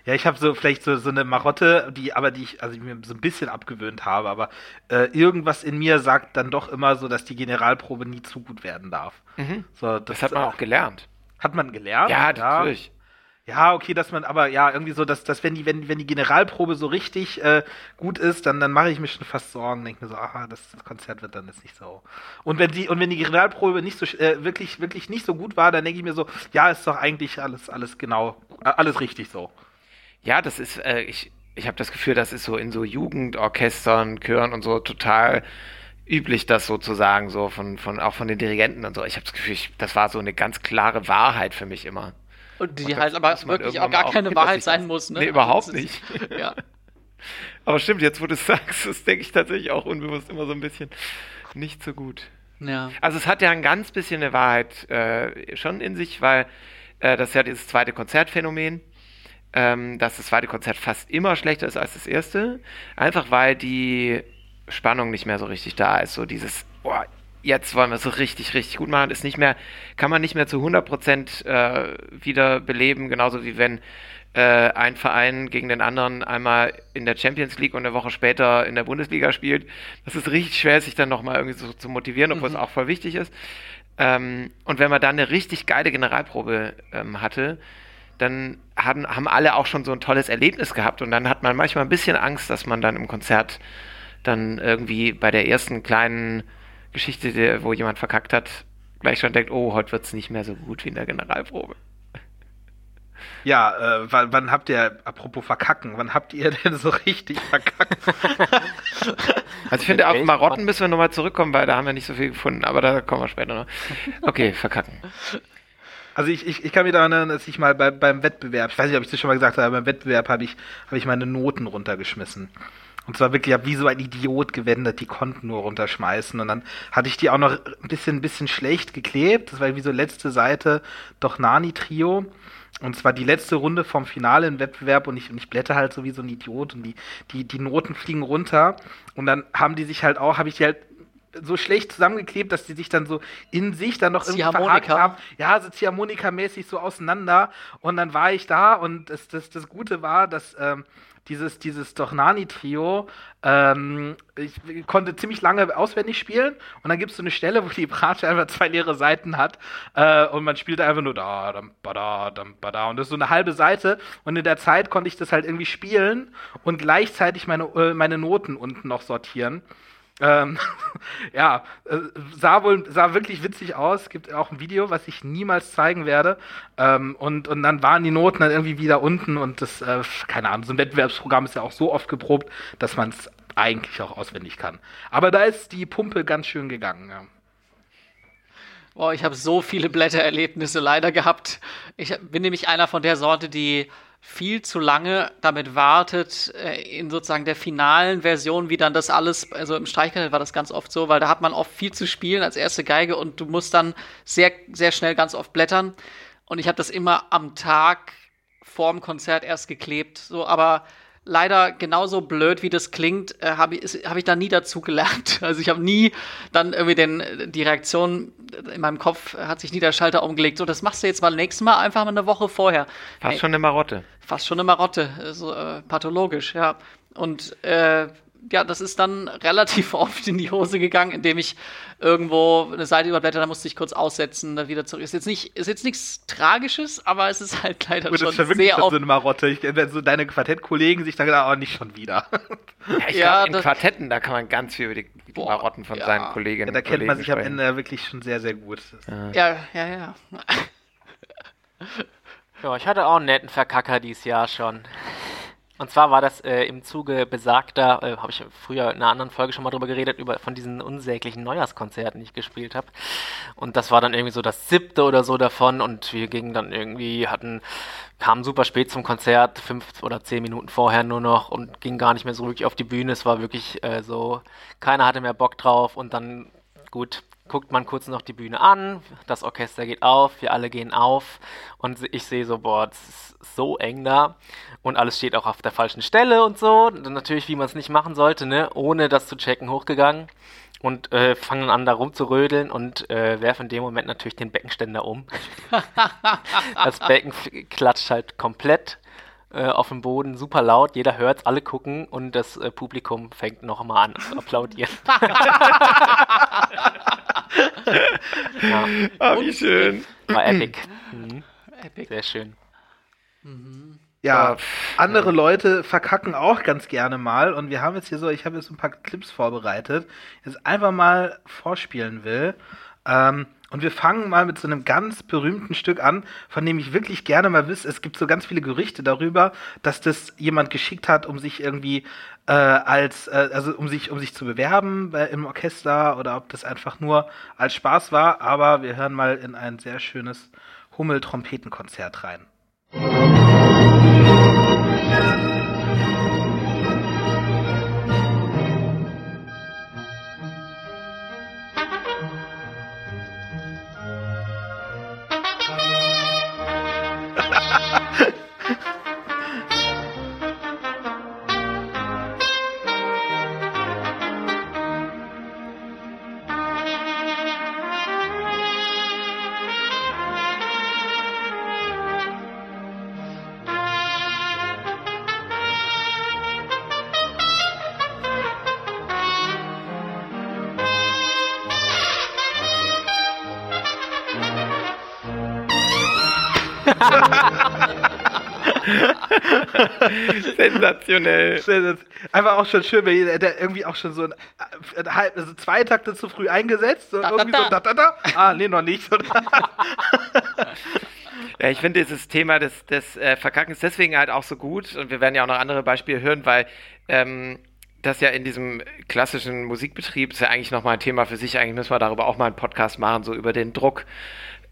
Ja, ich habe so vielleicht so, so eine Marotte, die aber die ich, also ich mir so ein bisschen abgewöhnt habe, aber äh, irgendwas in mir sagt dann doch immer so, dass die Generalprobe nie zu gut werden darf. So, Das hat man auch gelernt. Hat man gelernt? Ja, natürlich. Ja, okay, dass man aber ja irgendwie so, dass, dass wenn die, wenn, wenn die Generalprobe so richtig äh, gut ist, dann, dann mache ich mir schon fast Sorgen, denke mir so, aha, das, das Konzert wird dann jetzt nicht so. Und wenn die, und wenn die Generalprobe nicht so äh, wirklich, wirklich nicht so gut war, dann denke ich mir so, ja, ist doch eigentlich alles, alles genau, äh, alles richtig so. Ja, das ist, äh, ich, ich habe das Gefühl, das ist so in so Jugendorchestern, Chören und so total üblich, das sozusagen so von, von auch von den Dirigenten und so. Ich habe das Gefühl, ich, das war so eine ganz klare Wahrheit für mich immer. Und die Und halt aber wirklich auch gar keine Wahrheit sein muss, ne? Nee, überhaupt Also ist- Ja. Aber stimmt, jetzt wo du es sagst, das denke ich tatsächlich auch unbewusst immer so ein bisschen nicht so gut. ja. Also es hat ja ein ganz bisschen eine Wahrheit äh, schon in sich, weil äh, das ist ja dieses zweite Konzertphänomen, ähm, dass das zweite Konzert fast immer schlechter ist als das erste, einfach weil die Spannung nicht mehr so richtig da ist. So dieses, boah, jetzt wollen wir es so richtig, richtig gut machen, ist nicht mehr, kann man nicht mehr zu 100% äh, wieder beleben, genauso wie wenn äh, ein Verein gegen den anderen einmal in der Champions League und eine Woche später in der Bundesliga spielt. Das ist richtig schwer, sich dann nochmal irgendwie so zu motivieren, obwohl es auch voll wichtig ist. Ähm, und wenn man dann eine richtig geile Generalprobe ähm, hatte, dann haben, haben alle auch schon so ein tolles Erlebnis gehabt und dann hat man manchmal ein bisschen Angst, dass man dann im Konzert dann irgendwie bei der ersten kleinen Geschichte, wo jemand verkackt hat, gleich schon denkt, oh, heute wird es nicht mehr so gut wie in der Generalprobe. Ja, äh, wann, wann habt ihr, apropos verkacken, wann habt ihr denn so richtig verkackt? Also ich finde, auf Marotten müssen wir nochmal zurückkommen, weil da haben wir nicht so viel gefunden, aber da kommen wir später noch. Okay, verkacken. Also ich, ich, ich kann mich daran erinnern, dass ich mal bei, beim Wettbewerb, ich weiß nicht, ob ich das schon mal gesagt habe, beim Wettbewerb habe ich, habe ich meine Noten runtergeschmissen. Und zwar wirklich, ich habe wie so ein Idiot gewendet, die konnten nur runterschmeißen. Und dann hatte ich die auch noch ein bisschen, ein bisschen schlecht geklebt. Das war wie so letzte Seite, doch Nani-Trio. Und zwar die letzte Runde vom Finale im Wettbewerb und ich, und ich blätter halt so wie so ein Idiot und die, die, die Noten fliegen runter. Und dann haben die sich halt auch, habe ich die halt so schlecht zusammengeklebt, dass die sich dann so in sich dann noch irgendwie verhakt haben. Ja, so Ziehharmonika-mäßig so auseinander. Und dann war ich da und das, das, das Gute war, dass ähm, dieses, dieses Dochnani-Trio, ähm, ich konnte ziemlich lange auswendig spielen und dann gibt es so eine Stelle, wo die Bratsche einfach zwei leere Seiten hat äh, und man spielt einfach nur da, dam, bada, dam, bada und das ist so eine halbe Seite und in der Zeit konnte ich das halt irgendwie spielen und gleichzeitig meine, äh, meine Noten unten noch sortieren. Ähm, ja, äh, sah wohl, sah wirklich witzig aus. Es gibt auch ein Video, was ich niemals zeigen werde. Ähm, und, und dann waren die Noten dann irgendwie wieder unten und das, äh, keine Ahnung, so ein Wettbewerbsprogramm ist ja auch so oft geprobt, dass man es eigentlich auch auswendig kann. Aber da ist die Pumpe ganz schön gegangen. Ja. Boah, ich habe so viele Blättererlebnisse leider gehabt. Ich bin nämlich einer von der Sorte, die viel zu lange damit wartet, äh, in sozusagen der finalen Version, wie dann das alles, also im Streichquartett war das ganz oft so, weil da hat man oft viel zu spielen als erste Geige und du musst dann sehr, sehr schnell ganz oft blättern. Und ich habe das immer am Tag vorm Konzert erst geklebt, so, aber leider genauso blöd, wie das klingt, äh, habe ich, hab ich da nie dazu gelernt. Also ich habe nie dann irgendwie den, die Reaktion in meinem Kopf hat sich nie der Schalter umgelegt. So, das machst du jetzt mal nächstes Mal einfach mal eine Woche vorher. Fast Hey, schon eine Marotte. fast schon eine Marotte, so äh, pathologisch, ja. Und äh, ja, das ist dann relativ oft in die Hose gegangen, indem ich irgendwo eine Seite überblätter, da musste ich kurz aussetzen, da wieder zurück. Ist jetzt nicht, ist jetzt nichts Tragisches, aber es ist halt leider Gut, das schon ist ja wirklich sehr schon so oft. eine Marotte. Ich, wenn so deine Quartettkollegen sich dann gedacht, oh, nicht schon wieder. Ja, ich Ja, glaube, in das- Quartetten, da kann man ganz viel über die Boah, Marotten von ja. seinen Kolleginnen Ja, da kennt man Kollegen sich am sprechen. Ende wirklich schon sehr, sehr gut. Das- Ja, ja, ja. Ja, ich hatte auch einen netten Verkacker dieses Jahr schon. Und zwar war das äh, im Zuge besagter, äh, habe ich früher in einer anderen Folge schon mal drüber geredet, über von diesen unsäglichen Neujahrskonzerten, die ich gespielt habe. Und das war dann irgendwie so das siebte oder so davon und wir gingen dann irgendwie, hatten, kamen super spät zum Konzert, fünf oder zehn Minuten vorher nur noch und gingen gar nicht mehr so wirklich auf die Bühne. Es war wirklich äh, so, keiner hatte mehr Bock drauf und dann, gut, guckt man kurz noch die Bühne an, das Orchester geht auf, wir alle gehen auf und ich sehe so, boah, das ist so eng da und alles steht auch auf der falschen Stelle und so. Und dann natürlich, wie man es nicht machen sollte, ne, ohne das zu checken, hochgegangen und äh, fangen an, da rumzurödeln und äh, werfen in dem Moment natürlich den Beckenständer um. das Becken klatscht halt komplett äh, auf dem Boden, super laut, jeder hört alle gucken und das äh, Publikum fängt noch mal an zu applaudieren. ja, Oh, wie schön. war epic. Mhm. Epic. Sehr schön. Ja, Oh, pff, andere Leute verkacken auch ganz gerne mal und wir haben jetzt hier so, ich habe jetzt ein paar Clips vorbereitet, jetzt einfach mal vorspielen will. Ähm, und wir fangen mal mit so einem ganz berühmten Stück an, von dem ich wirklich gerne mal wisse, es gibt so ganz viele Gerüchte darüber, dass das jemand geschickt hat, um sich irgendwie äh, als, äh, also um sich, um sich zu bewerben bei, im Orchester oder ob das einfach nur als Spaß war, aber wir hören mal in ein sehr schönes Hummel-Trompetenkonzert rein. Sensationell. Einfach auch schon schön, weil der- der irgendwie auch schon so ein, ein halb, also zwei Takte zu früh eingesetzt. So Da, da, irgendwie so da, da, da. Ah, nee, noch nicht. Ja, ich finde dieses Thema des, des äh, Verkackens deswegen halt auch so gut und wir werden ja auch noch andere Beispiele hören, weil ähm, das ja in diesem klassischen Musikbetrieb ist ja eigentlich nochmal ein Thema für sich. Eigentlich müssen wir darüber auch mal einen Podcast machen, so über den Druck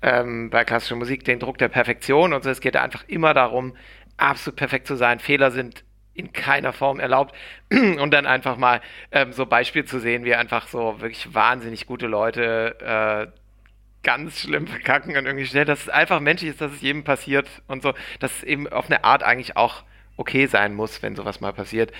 ähm, bei klassischer Musik, den Druck der Perfektion und so. Es geht ja einfach immer darum, absolut perfekt zu sein. Fehler sind in keiner Form erlaubt und dann einfach mal ähm, so Beispiel zu sehen, wie einfach so wirklich wahnsinnig gute Leute äh, ganz schlimm verkacken und irgendwie schnell, dass es einfach menschlich ist, dass es jedem passiert und so, dass es eben auf eine Art eigentlich auch okay sein muss, wenn sowas mal passiert,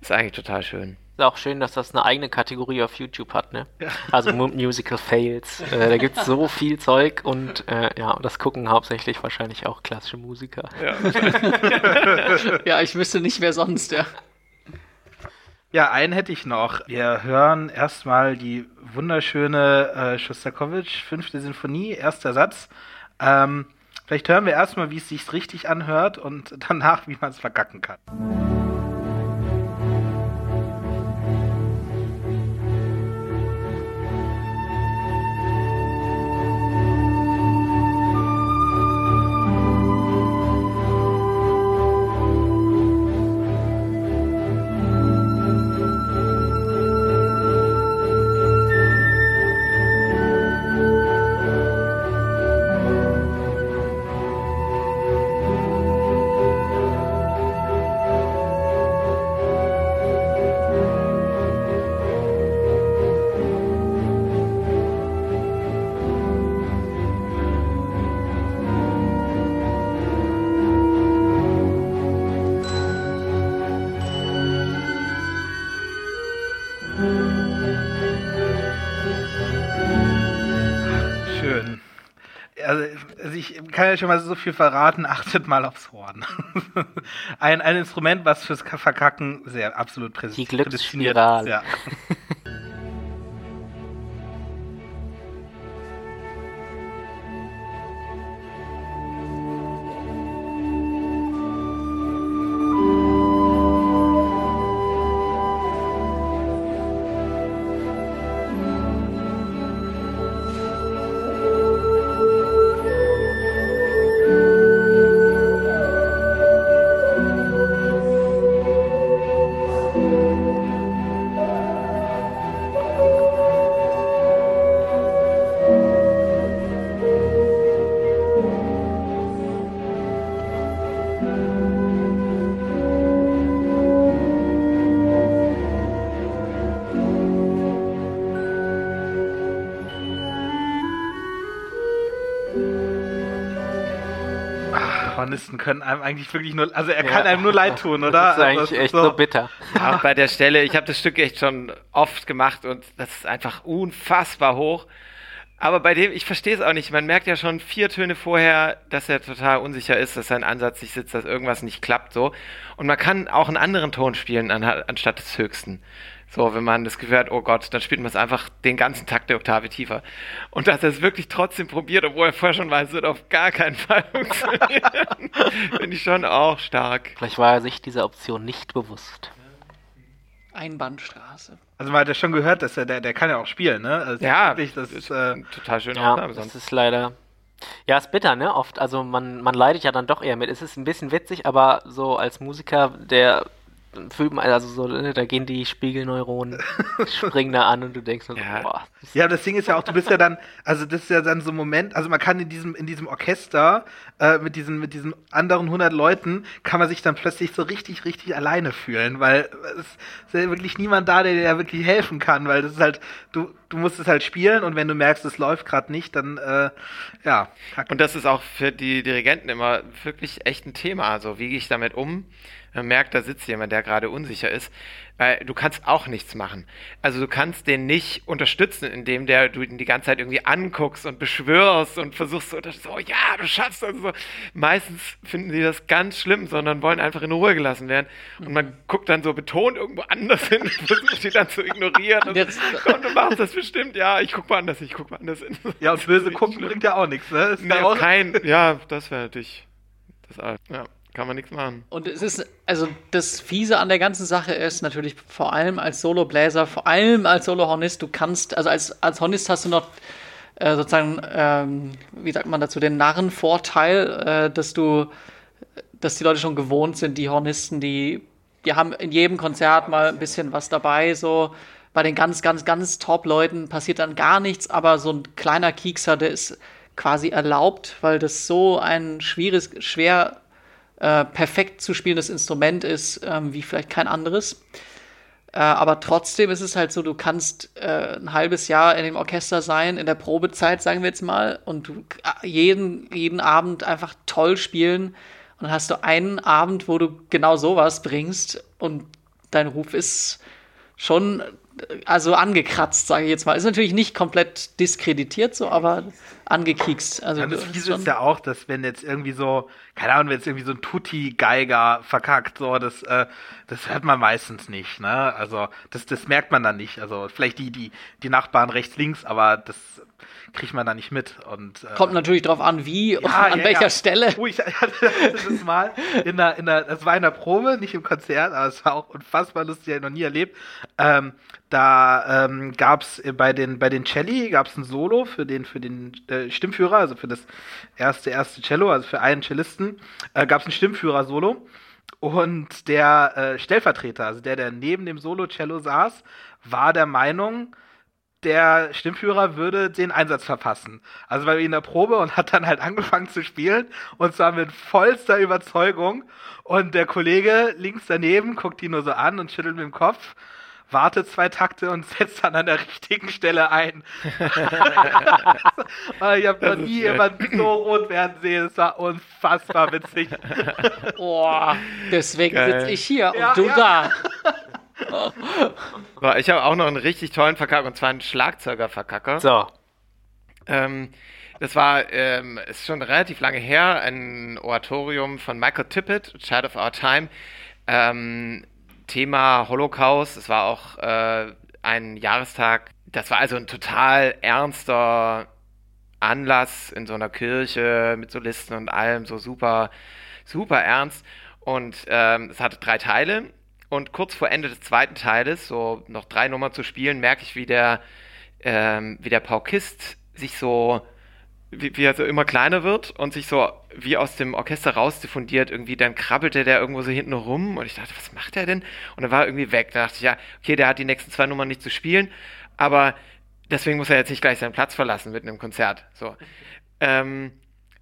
ist eigentlich total schön. Ist auch schön, dass das eine eigene Kategorie auf YouTube hat, ne? Also Mu Musical Fails. Äh, da gibt es so viel Zeug und äh, ja, das gucken hauptsächlich wahrscheinlich auch klassische Musiker. Ja, ich wüsste nicht, wer sonst, ja. ja, einen hätte ich noch. Wir hören erstmal die wunderschöne äh, Schostakowitsch, fünfte Sinfonie, erster Satz. Ähm, vielleicht hören wir erstmal, wie es sich richtig anhört und danach, wie man es verkacken kann. Kann ja schon mal so viel verraten, achtet mal aufs Horn. ein, ein Instrument, was fürs Verkacken sehr absolut präs Die prädestiniert Glücksspirale. ist, Ja. Hornisten können einem eigentlich wirklich nur, also er kann Ja. einem nur leid tun, oder? Das ist Also eigentlich es ist echt so bitter. Auch bei der Stelle, ich habe das Stück echt schon oft gemacht und das ist einfach unfassbar hoch. Aber bei dem, ich verstehe es auch nicht. Man merkt ja schon vier Töne vorher, dass er total unsicher ist, dass sein Ansatz nicht sitzt, dass irgendwas nicht klappt, so. Und man kann auch einen anderen Ton spielen an, anstatt des höchsten. So, wenn man das Gefühl hat, oh Gott, dann spielt man es einfach den ganzen Takt der Oktave tiefer. Und dass er es wirklich trotzdem probiert, obwohl er vorher schon weiß, es wird auf gar keinen Fall funktionieren, finde ich schon auch stark. Vielleicht war er sich dieser Option nicht bewusst. Einbahnstraße. Also man hat ja schon gehört, dass er, der, der kann ja auch spielen, ne? Also Ja, wirklich, das ist, äh, total schöne Ja, Aufnahme das sonst. ist leider. Ja, ist bitter, ne? Oft, also man, man leidet ja dann doch eher mit. Es ist ein bisschen witzig, aber so als Musiker, der fühlt man, also so, ne, da gehen die Spiegelneuronen, springen da an und du denkst so, Ja. boah. Ja, das Ding ist ja auch, du bist ja dann, also das ist ja dann so ein Moment, also man kann in diesem, in diesem Orchester äh, mit diesen, mit diesen anderen 100 Leuten, kann man sich dann plötzlich so richtig, richtig alleine fühlen, weil es ist ja wirklich niemand da, der dir ja wirklich helfen kann, weil das ist halt, du, du musst es halt spielen und wenn du merkst, es läuft gerade nicht, dann, äh, ja, kacke. Und das ist auch für die Dirigenten immer wirklich echt ein Thema. Also, wie gehe ich damit um? Man merkt, da sitzt jemand, der gerade unsicher ist. Weil du kannst auch nichts machen. Also du kannst den nicht unterstützen, indem der du ihn die ganze Zeit irgendwie anguckst und beschwörst und versuchst so, so ja, du schaffst das. So. Meistens finden sie das ganz schlimm, sondern wollen einfach in Ruhe gelassen werden. Und man guckt dann so betont irgendwo anders hin und versucht sie dann zu ignorieren. Und Jetzt- komm, du machst das bestimmt. Ja, ich guck mal anders, ich guck mal anders hin. Ja, und böse gucken schlimm. bringt ja auch nichts, ne? Ist Nee, kein, ja, das wäre natürlich das Al- Ja, kann man nichts machen. Und es ist, also das Fiese an der ganzen Sache ist natürlich vor allem als Solobläser, vor allem als Solohornist, du kannst, also als, als Hornist hast du noch äh, sozusagen, ähm, wie sagt man dazu, den Narrenvorteil, äh, dass du, dass die Leute schon gewohnt sind, die Hornisten, die, die haben in jedem Konzert mal ein bisschen was dabei, so. Bei den ganz, ganz, ganz Top-Leuten passiert dann gar nichts, aber so ein kleiner Kiekser, der ist quasi erlaubt, weil das so ein schwieriges, schwer äh, perfekt zu spielendes Instrument ist, ähm, wie vielleicht kein anderes. Äh, aber trotzdem ist es halt so, du kannst äh, ein halbes Jahr in dem Orchester sein, in der Probezeit, sagen wir jetzt mal, und du äh, jeden, jeden Abend einfach toll spielen. Und dann hast du einen Abend, wo du genau sowas bringst und dein Ruf ist schon, also angekratzt, sage ich jetzt mal. Ist natürlich nicht komplett diskreditiert so, aber angekiekst. Also Ja, das Fiese ist ja auch, dass wenn jetzt irgendwie so, keine Ahnung, wenn jetzt irgendwie so ein Tutti-Geiger verkackt, so, das, äh, das hört man meistens nicht, ne? Also, das, das merkt man dann nicht. Also, vielleicht die, die, die Nachbarn rechts, links, aber das kriegt man da nicht mit. Und, äh, Kommt natürlich drauf an, wie und Ja, an ja, welcher ja. Stelle. Oh, ich das mal in der, in der, das war in der Probe, nicht im Konzert, aber es war auch unfassbar lustig, ich noch nie erlebt. Ähm, da ähm, gab es bei den, bei den Celli gab es ein Solo für den, für den äh, Stimmführer, also für das erste, erste Cello, also für einen Cellisten, äh, gab es ein Stimmführer-Solo. Und der äh, Stellvertreter, also der, der neben dem Solo-Cello saß, war der Meinung, der Stimmführer würde den Einsatz verpassen. Also war in der Probe und hat dann halt angefangen zu spielen und zwar mit vollster Überzeugung. Und der Kollege links daneben guckt ihn nur so an und schüttelt mit dem Kopf, wartet zwei Takte und setzt dann an der richtigen Stelle ein. ich habe noch nie jemanden so rot werden sehen. Es war unfassbar witzig. Boah, deswegen sitze ich hier Ja, und du ja. da. Ich habe auch noch einen richtig tollen Verkacker, und zwar einen Schlagzeuger-Verkacker. So, Ähm, das war, ähm, ist schon relativ lange her, ein Oratorium von Michael Tippett, Child of Our Time. Ähm, Thema Holocaust. Es war auch äh, ein Jahrestag. Das war also ein total ernster Anlass in so einer Kirche mit Solisten und allem, so super, super ernst. Und ähm, es hatte drei Teile. Und kurz vor Ende des zweiten Teiles, so noch drei Nummern zu spielen, merke ich, wie der, ähm, wie der Paukist sich so, wie, wie er so immer kleiner wird und sich so wie aus dem Orchester raus diffundiert. Irgendwie dann krabbelte der irgendwo so hinten rum und ich dachte, was macht der denn? Und er war irgendwie weg. Da dachte ich, ja, okay, der hat die nächsten zwei Nummern nicht zu spielen, aber deswegen muss er jetzt nicht gleich seinen Platz verlassen mitten im Konzert. So. Ähm,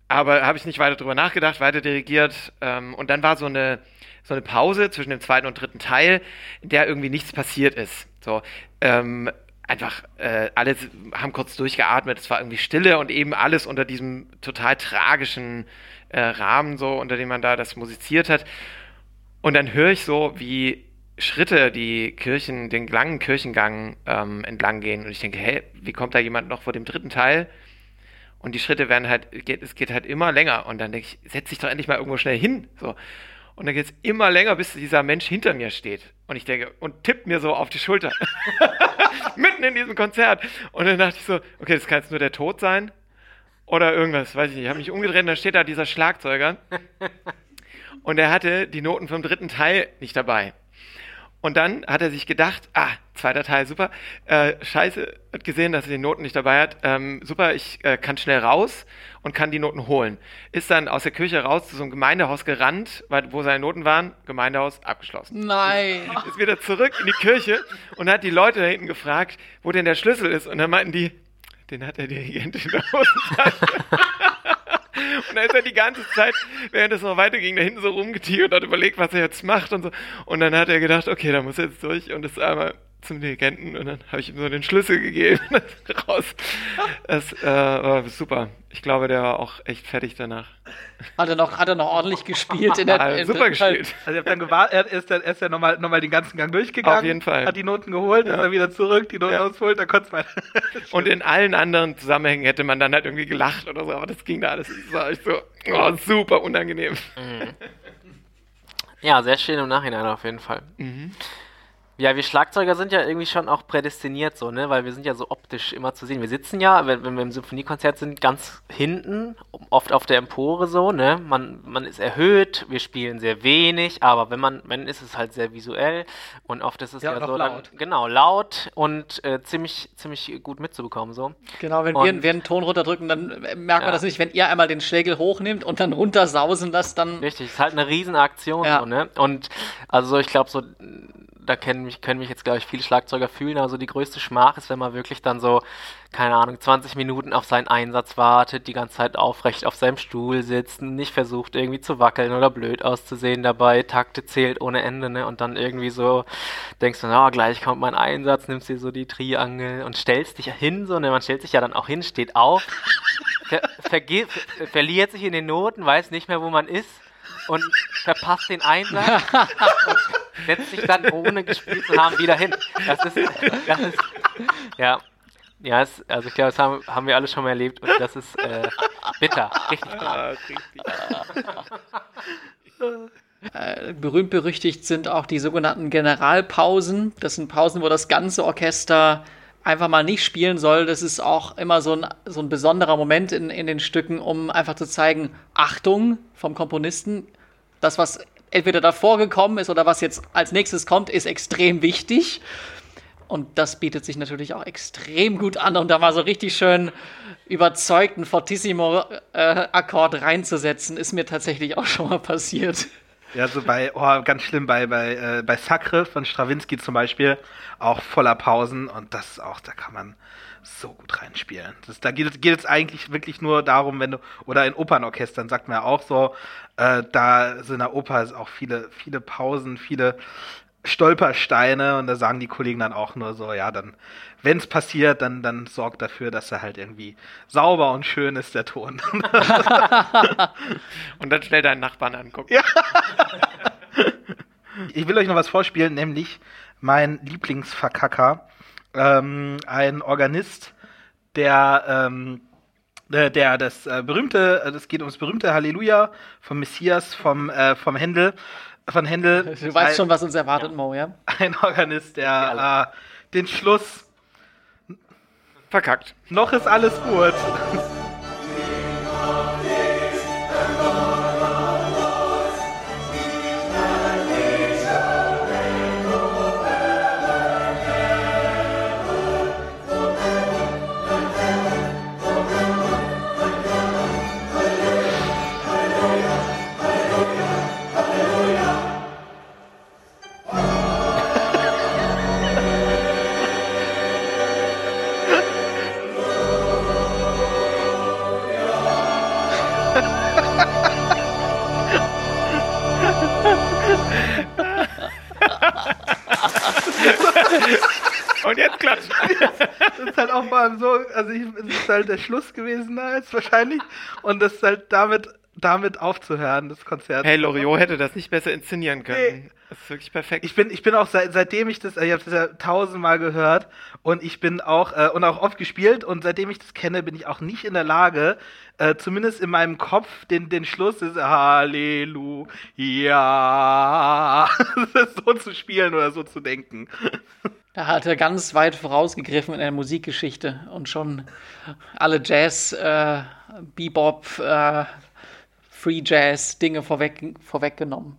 aber habe ich nicht weiter drüber nachgedacht, weiter dirigiert. Ähm, und dann war so eine, so eine Pause zwischen dem zweiten und dritten Teil, in der irgendwie nichts passiert ist. So, ähm, einfach äh, alle haben kurz durchgeatmet, es war irgendwie Stille und eben alles unter diesem total tragischen äh, Rahmen, so unter dem man da das musiziert hat. Und dann höre ich so, wie Schritte, die Kirchen, den langen Kirchengang ähm, entlang gehen. Und ich denke, hey, wie kommt da jemand noch vor dem dritten Teil? Und die Schritte werden halt, geht, es geht halt immer länger. Und dann denke ich, setz dich doch endlich mal irgendwo schnell hin. So. Und dann geht es immer länger, bis dieser Mensch hinter mir steht. Und ich denke, und tippt mir so auf die Schulter. Mitten in diesem Konzert. Und dann dachte ich so, okay, das kann jetzt nur der Tod sein. Oder irgendwas, weiß ich nicht. Ich habe mich umgedreht und dann steht da dieser Schlagzeuger. Und er hatte die Noten vom dritten Teil nicht dabei. Und dann hat er sich gedacht, ah, zweiter Teil, super, äh, scheiße, hat gesehen, dass er die Noten nicht dabei hat, ähm, super, ich äh, kann schnell raus und kann die Noten holen. Ist dann aus der Kirche raus zu so einem Gemeindehaus gerannt, weil, wo seine Noten waren, Gemeindehaus abgeschlossen. Nein. Ist, ist wieder zurück in die Kirche und hat die Leute da hinten gefragt, wo denn der Schlüssel ist. Und dann meinten die, den hat der Dirigent in der Hosentasche. Und da ist er die ganze Zeit, während es noch weiterging, da hinten so rumgetiert und hat überlegt, was er jetzt macht und so. Und dann hat er gedacht, okay, da muss er jetzt durch und ist einmal zum Dirigenten und dann habe ich ihm so den Schlüssel gegeben. raus. Das äh, war super. Ich glaube, der war auch echt fertig danach. Hat er noch, hat er noch ordentlich gespielt in der im super gespielt. Also, ihr habt dann gewartet, er ist dann, er ist dann nochmal noch mal den ganzen Gang durchgegangen. Auf jeden Fall. Hat die Noten geholt, ist dann wieder zurück, die Noten Ja. ausgeholt, dann konnte es weiter. Und in allen anderen Zusammenhängen hätte man dann halt irgendwie gelacht oder so, aber das ging da alles. Das war echt so, oh, super unangenehm. Ja, sehr schön im Nachhinein auf jeden Fall. Ja, wir Schlagzeuger sind ja irgendwie schon auch prädestiniert so, ne? Weil wir sind ja so optisch immer zu sehen. Wir sitzen ja, wenn, wenn wir im Symphoniekonzert sind, ganz hinten, oft auf der Empore so, ne? Man, man ist erhöht, wir spielen sehr wenig, aber wenn man, wenn ist es halt sehr visuell und oft ist es Ja, ja, so laut. Dann, genau, laut und äh, ziemlich, ziemlich gut mitzubekommen so. Genau, wenn Und- wir, wir einen Ton runterdrücken, dann äh, merkt man Ja. das nicht. Wenn ihr einmal den Schlägel hochnimmt und dann runtersausen lasst, dann. Richtig, ist halt eine Riesenaktion, Ja. so, ne? Und also ich glaube, so, da kennen mich, können mich jetzt, glaube ich, viele Schlagzeuger fühlen, aber so die größte Schmach ist, wenn man wirklich dann so, keine Ahnung, 20 Minuten auf seinen Einsatz wartet, die ganze Zeit aufrecht auf seinem Stuhl sitzt, nicht versucht irgendwie zu wackeln oder blöd auszusehen dabei, Takte zählt ohne Ende, ne? Und dann irgendwie so denkst du, na, gleich kommt mein Einsatz, nimmst dir so die Triangel und stellst dich hin, so, ne? Man stellt sich ja dann auch hin, steht auf, ver ver verliert sich in den Noten, weiß nicht mehr, wo man ist und verpasst den Einsatz und setzt sich dann ohne gespielt zu haben wieder hin. Das ist, das ist ja, ja, es, also ich glaube, das haben, haben wir alle schon mal erlebt und das ist äh, bitter, richtig bitter. Ah, richtig. Äh, berühmt berüchtigt sind auch die sogenannten Generalpausen. Das sind Pausen, wo das ganze Orchester einfach mal nicht spielen soll. Das ist auch immer so ein, so ein besonderer Moment in, in den Stücken, um einfach zu zeigen, Achtung vom Komponisten, das, was entweder davor gekommen ist oder was jetzt als nächstes kommt, ist extrem wichtig. Und das bietet sich natürlich auch extrem gut an, um da mal so richtig schön überzeugten Fortissimo-Akkord reinzusetzen, ist mir tatsächlich auch schon mal passiert. Ja, so bei, oh, ganz schlimm, bei, bei, äh, bei Sacre von Stravinsky zum Beispiel, auch voller Pausen und das auch, da kann man so gut reinspielen. Das, da geht es, geht es eigentlich wirklich nur darum, wenn du, oder in Opernorchestern sagt man ja auch so, äh, da sind in der Oper ist auch viele, viele Pausen, viele Stolpersteine und da sagen die Kollegen dann auch nur so, ja, dann, wenn es passiert, dann, dann sorgt dafür, dass er halt irgendwie sauber und schön ist, der Ton. Und dann schnell deinen Nachbarn angucken. Ja. Ich will euch noch was vorspielen, nämlich mein Lieblingsverkacker. Ähm, ein Organist, der, ähm, der, der das äh, berühmte, äh, das geht ums berühmte Halleluja vom Messias, vom, äh, vom Händel, von Händel. Du weißt ein, schon, was uns erwartet, Mo, ja? Ein Organist, der äh, den Schluss, Verkackt. noch ist alles gut. Und jetzt klatschen. Das ist halt auch allem so, also ich, es ist halt der Schluss gewesen da jetzt wahrscheinlich und das ist halt damit damit aufzuhören, das Konzert. Hey, Loriot hätte das nicht besser inszenieren können. Nee. Das ist wirklich perfekt. Ich bin, ich bin auch seit, seitdem ich das, ich habe das ja tausendmal gehört und ich bin auch äh, und auch oft gespielt und seitdem ich das kenne, bin ich auch nicht in der Lage, äh, zumindest in meinem Kopf den, den Schluss ist Halleluja so zu spielen oder so zu denken. Da hat er ganz weit vorausgegriffen in der Musikgeschichte und schon alle Jazz, äh, Bebop, äh, Free Jazz Dinge vorweg, vorweggenommen.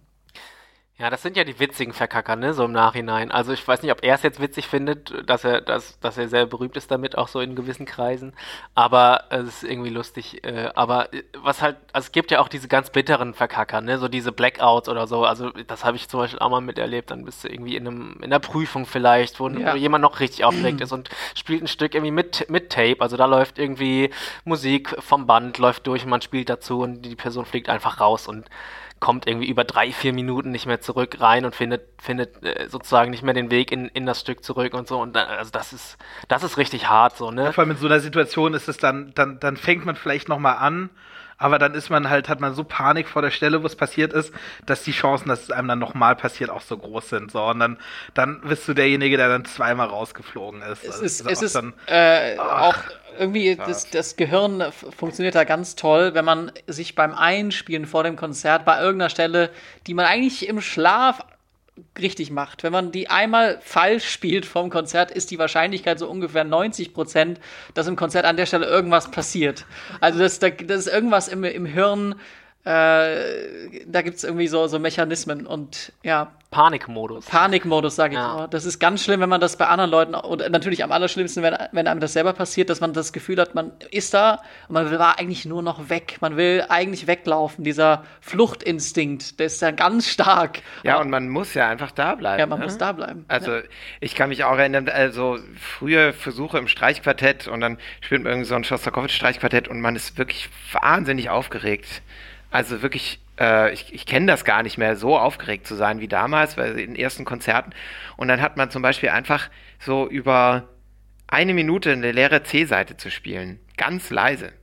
Ja, das sind ja die witzigen Verkacker, ne, so im Nachhinein. Also ich weiß nicht, ob er es jetzt witzig findet, dass er, dass, dass er sehr berühmt ist damit, auch so in gewissen Kreisen. Aber es ist irgendwie lustig. Äh, aber äh, was halt, also es gibt ja auch diese ganz bitteren Verkacker, ne, so diese Blackouts oder so. Also das habe ich zum Beispiel auch mal miterlebt. Dann bist du irgendwie in einem, in einer Prüfung vielleicht, wo, ja. jemand noch richtig aufgeregt ist und spielt ein Stück irgendwie mit, mit Tape. Also da läuft irgendwie Musik vom Band, läuft durch und man spielt dazu und die Person fliegt einfach raus und kommt irgendwie über drei, vier Minuten nicht mehr zurück rein und findet, findet äh, sozusagen nicht mehr den Weg in, in das Stück zurück und so. Und dann, also das ist, das ist richtig hart so, ne? vor allem in so einer Situation ist es dann, dann, dann fängt man vielleicht nochmal an aber dann ist man halt, hat man so Panik vor der Stelle, wo es passiert ist, dass die Chancen, dass es einem dann nochmal passiert, auch so groß sind. So, und dann, dann bist du derjenige, der dann zweimal rausgeflogen ist. Es also ist, ist, es ist dann, äh, auch irgendwie, das, das Gehirn funktioniert da ganz toll, wenn man sich beim Einspielen vor dem Konzert bei irgendeiner Stelle, die man eigentlich im Schlaf richtig macht. Wenn man die einmal falsch spielt vom Konzert, ist die Wahrscheinlichkeit so ungefähr 90 Prozent, dass im Konzert an der Stelle irgendwas passiert. Also das, das ist irgendwas im, im Hirn, äh, da gibt es irgendwie so, so Mechanismen und ja. Panikmodus. Panikmodus, sage ich ja. mal. Das ist ganz schlimm, wenn man das bei anderen Leuten, und natürlich am allerschlimmsten, wenn, wenn einem das selber passiert, dass man das Gefühl hat, man ist da und man will eigentlich nur noch weg. Man will eigentlich weglaufen. Dieser Fluchtinstinkt, der ist ja ganz stark. Ja, Aber, und man muss ja einfach da bleiben. Ja, man ne? muss da bleiben. Also, ja. ich kann mich auch erinnern, also frühe Versuche im Streichquartett und dann spielt man irgendwie so ein Schostakowitsch-Streichquartett und man ist wirklich wahnsinnig aufgeregt. Also wirklich, äh, ich, ich kenne das gar nicht mehr, so aufgeregt zu sein wie damals, weil in den ersten Konzerten. Und dann hat man zum Beispiel einfach so über eine Minute eine leere C-Seite zu spielen, ganz leise.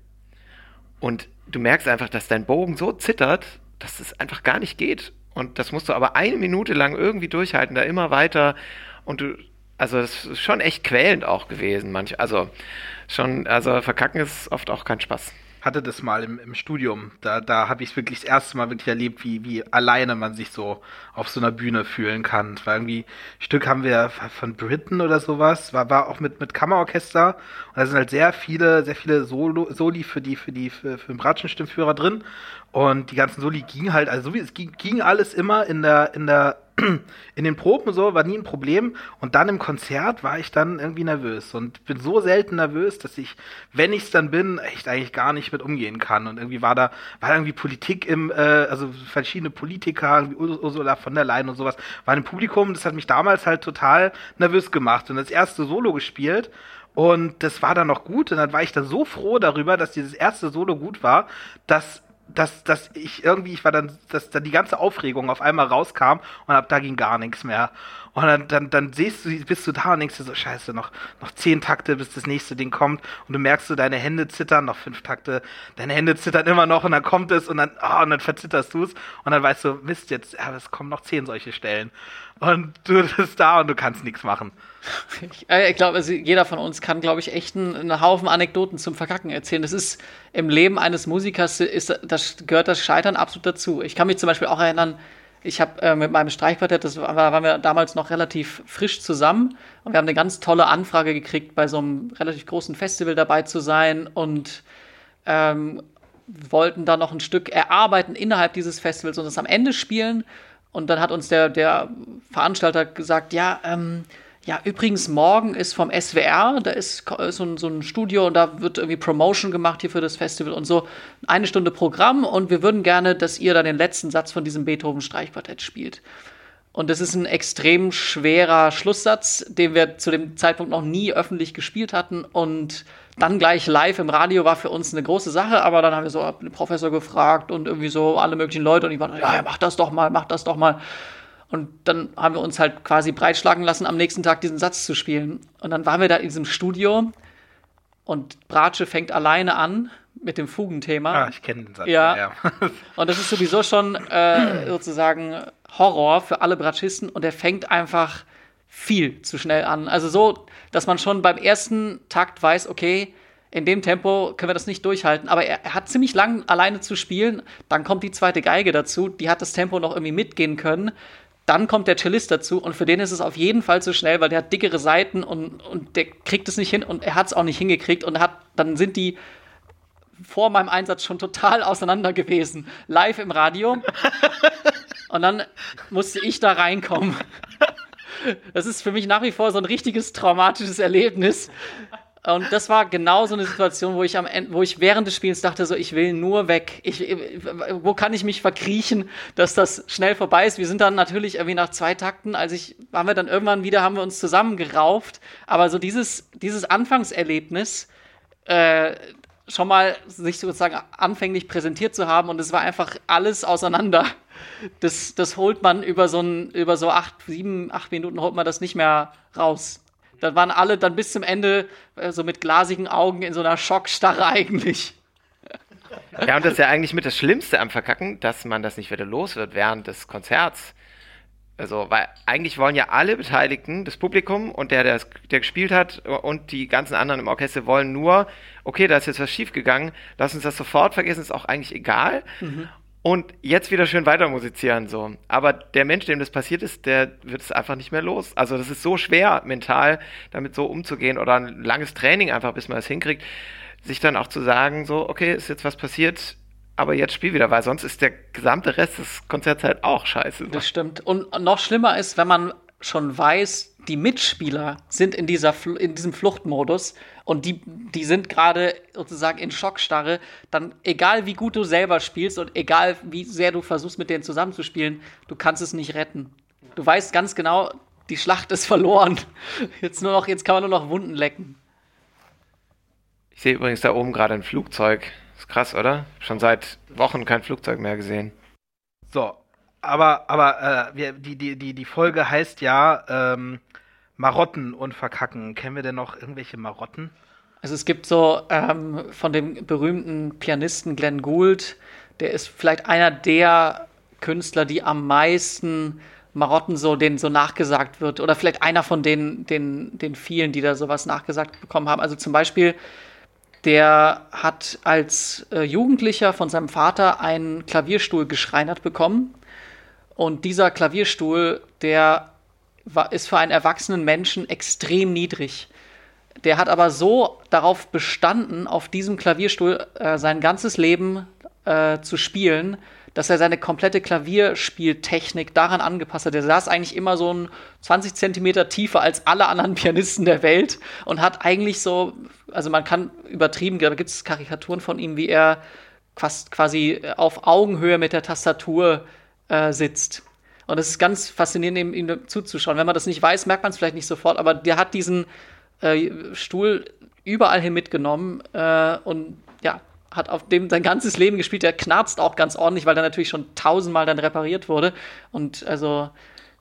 Und du merkst einfach, dass dein Bogen so zittert, dass es einfach gar nicht geht. Und das musst du aber eine Minute lang irgendwie durchhalten, da immer weiter. Und du, also das ist schon echt quälend auch gewesen, manch, also schon, also verkacken ist oft auch kein Spaß hatte das mal im, im Studium. Da, da habe ich es wirklich das erste Mal wirklich erlebt, wie, wie alleine man sich so auf so einer Bühne fühlen kann. War irgendwie, Stück haben wir von Britain oder sowas, war, war auch mit, mit Kammerorchester. Und da sind halt sehr viele, sehr viele Solo, Soli für die, für die, für, für den Bratschenstimmführer drin. Und die ganzen Soli gingen halt, also so wie es ging, ging alles immer in der, in der in den Proben so war nie ein Problem. Und dann im Konzert war ich dann irgendwie nervös. Und bin so selten nervös, dass ich, wenn ich es dann bin, echt eigentlich gar nicht mit umgehen kann. Und irgendwie war da war da irgendwie Politik im, äh, also verschiedene Politiker, Ursula von der Leyen und sowas, waren im Publikum. Das hat mich damals halt total nervös gemacht und das erste Solo gespielt. Und das war dann noch gut. Und dann war ich dann so froh darüber, dass dieses erste Solo gut war, dass dass, dass ich irgendwie, ich war dann, dass dann die ganze Aufregung auf einmal rauskam und ab da ging gar nichts mehr. Und dann, dann, dann siehst du, bist du da und denkst dir so, scheiße, noch, noch zehn Takte, bis das nächste Ding kommt. Und du merkst so, deine Hände zittern, noch fünf Takte, deine Hände zittern immer noch und dann kommt es und dann, oh, und dann verzitterst du es. Und dann weißt du, Mist, jetzt, ja, es kommen noch zehn solche Stellen. Und du bist da und du kannst nichts machen. Ich, ich glaube, also jeder von uns kann, glaube ich, echt einen, einen, Haufen Anekdoten zum Verkacken erzählen. Das ist im Leben eines Musikers, ist, das gehört das Scheitern absolut dazu. Ich kann mich zum Beispiel auch erinnern, ich habe äh, mit meinem Streichquartett, das war, waren wir damals noch relativ frisch zusammen und wir haben eine ganz tolle Anfrage gekriegt, bei so einem relativ großen Festival dabei zu sein und ähm, wollten da noch ein Stück erarbeiten innerhalb dieses Festivals und das am Ende spielen. Und dann hat uns der, der Veranstalter gesagt, ja, ähm, ja, übrigens, morgen ist vom SWR, da ist so ein, so ein, Studio und da wird irgendwie Promotion gemacht hier für das Festival und so. Eine Stunde Programm und wir würden gerne, dass ihr da den letzten Satz von diesem Beethoven-Streichquartett spielt. Und das ist ein extrem schwerer Schlusssatz, den wir zu dem Zeitpunkt noch nie öffentlich gespielt hatten. Und dann gleich live im Radio war für uns eine große Sache, aber dann haben wir so den Professor gefragt und irgendwie so alle möglichen Leute und die waren, ja, mach das doch mal, mach das doch mal. Und dann haben wir uns halt quasi breitschlagen lassen, am nächsten Tag diesen Satz zu spielen. Und dann waren wir da in diesem Studio und Bratsche fängt alleine an mit dem Fugenthema. Ah, ich kenne den Satz. Ja. ja. Und das ist sowieso schon äh, sozusagen Horror für alle Bratschisten und er fängt einfach viel zu schnell an. Also so, dass man schon beim ersten Takt weiß, okay, in dem Tempo können wir das nicht durchhalten. Aber er, er, hat ziemlich lang alleine zu spielen. Dann kommt die zweite Geige dazu, die hat das Tempo noch irgendwie mitgehen können. Dann kommt der Cellist dazu und für den ist es auf jeden Fall zu schnell, weil der hat dickere Seiten und, und der kriegt es nicht hin und er hat es auch nicht hingekriegt und hat, dann sind die vor meinem Einsatz schon total auseinander gewesen. Live im Radio. Und dann musste ich da reinkommen. Das ist für mich nach wie vor so ein richtiges traumatisches Erlebnis. Und das war genau so eine Situation, wo ich am Ende, wo ich während des Spiels dachte, so, ich will nur weg. Ich, wo kann ich mich verkriechen, dass das schnell vorbei ist? Wir sind dann natürlich irgendwie nach zwei Takten, als ich, waren wir dann irgendwann wieder, haben wir uns zusammengerauft. Aber so dieses, dieses Anfangserlebnis, äh, schon mal sich sozusagen anfänglich präsentiert zu haben und es war einfach alles auseinander. Das, das holt man über so, ein, über so acht, sieben, acht Minuten holt man das nicht mehr raus. Dann waren alle dann bis zum Ende äh, so mit glasigen Augen in so einer Schockstarre eigentlich. Ja, und das ist ja eigentlich mit das Schlimmste am Verkacken, dass man das nicht wieder los wird während des Konzerts. Also, weil eigentlich wollen ja alle Beteiligten, das Publikum und der, der, der gespielt hat und die ganzen anderen im Orchester wollen nur, okay, da ist jetzt was schiefgegangen, lass uns das sofort vergessen, ist auch eigentlich egal. Mhm. Und jetzt wieder schön weiter musizieren, so. Aber der Mensch, dem das passiert ist, der wird es einfach nicht mehr los. Also, das ist so schwer, mental damit so umzugehen oder ein langes Training einfach, bis man es hinkriegt, sich dann auch zu sagen, so, okay, ist jetzt was passiert, aber jetzt spiel wieder, weil sonst ist der gesamte Rest des Konzerts halt auch scheiße. Das stimmt. Und noch schlimmer ist, wenn man schon weiß, die Mitspieler sind in, dieser, in diesem Fluchtmodus und die, die sind gerade sozusagen in Schockstarre, dann egal wie gut du selber spielst und egal wie sehr du versuchst, mit denen zusammenzuspielen, du kannst es nicht retten. Du weißt ganz genau, die Schlacht ist verloren. Jetzt, nur noch, jetzt kann man nur noch Wunden lecken. Ich sehe übrigens da oben gerade ein Flugzeug. Ist krass, oder? Schon seit Wochen kein Flugzeug mehr gesehen. So, aber, aber äh, wir, die, die, die, die Folge heißt ja ähm, Marotten und Verkacken. Kennen wir denn noch irgendwelche Marotten? Also es gibt so ähm, von dem berühmten Pianisten Glenn Gould, der ist vielleicht einer der Künstler, die am meisten Marotten so denen so nachgesagt wird. Oder vielleicht einer von den, den, den vielen, die da sowas nachgesagt bekommen haben. Also zum Beispiel der hat als äh, Jugendlicher von seinem Vater einen Klavierstuhl geschreinert bekommen. Und dieser Klavierstuhl, der ist für einen erwachsenen Menschen extrem niedrig. Der hat aber so darauf bestanden, auf diesem Klavierstuhl äh, sein ganzes Leben äh, zu spielen, dass er seine komplette Klavierspieltechnik daran angepasst hat. Er saß eigentlich immer so ein 20 Zentimeter tiefer als alle anderen Pianisten der Welt und hat eigentlich so, also man kann übertrieben, da gibt es Karikaturen von ihm, wie er quasi auf Augenhöhe mit der Tastatur äh, sitzt. Und es ist ganz faszinierend, ihm, ihm zuzuschauen. Wenn man das nicht weiß, merkt man es vielleicht nicht sofort, aber der hat diesen äh, Stuhl überall hin mitgenommen äh, und ja, hat auf dem sein ganzes Leben gespielt. Der knarzt auch ganz ordentlich, weil der natürlich schon tausendmal dann repariert wurde. Und also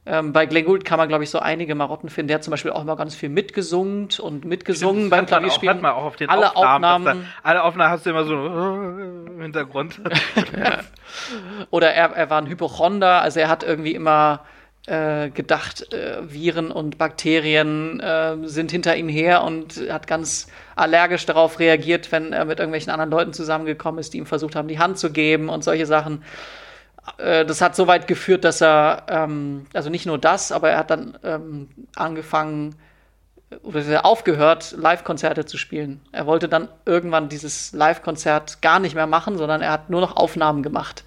ähm, bei Glenn Gould kann man, glaube ich, so einige Marotten finden. Der hat zum Beispiel auch immer ganz viel mitgesungen und mitgesungen beim Klavierspielen. Hat man auch auf den alle Aufnahmen. Aufnahmen da, alle Aufnahmen hast du immer so im Hintergrund. ja. Oder er, er war ein Hypochonder, also er hat irgendwie immer äh, gedacht, äh, Viren und Bakterien äh, sind hinter ihm her und hat ganz allergisch darauf reagiert, wenn er mit irgendwelchen anderen Leuten zusammengekommen ist, die ihm versucht haben, die Hand zu geben und solche Sachen. Äh, das hat so weit geführt, dass er, ähm, also nicht nur das, aber er hat dann ähm, angefangen oder aufgehört, Live-Konzerte zu spielen. Er wollte dann irgendwann dieses Live-Konzert gar nicht mehr machen, sondern er hat nur noch Aufnahmen gemacht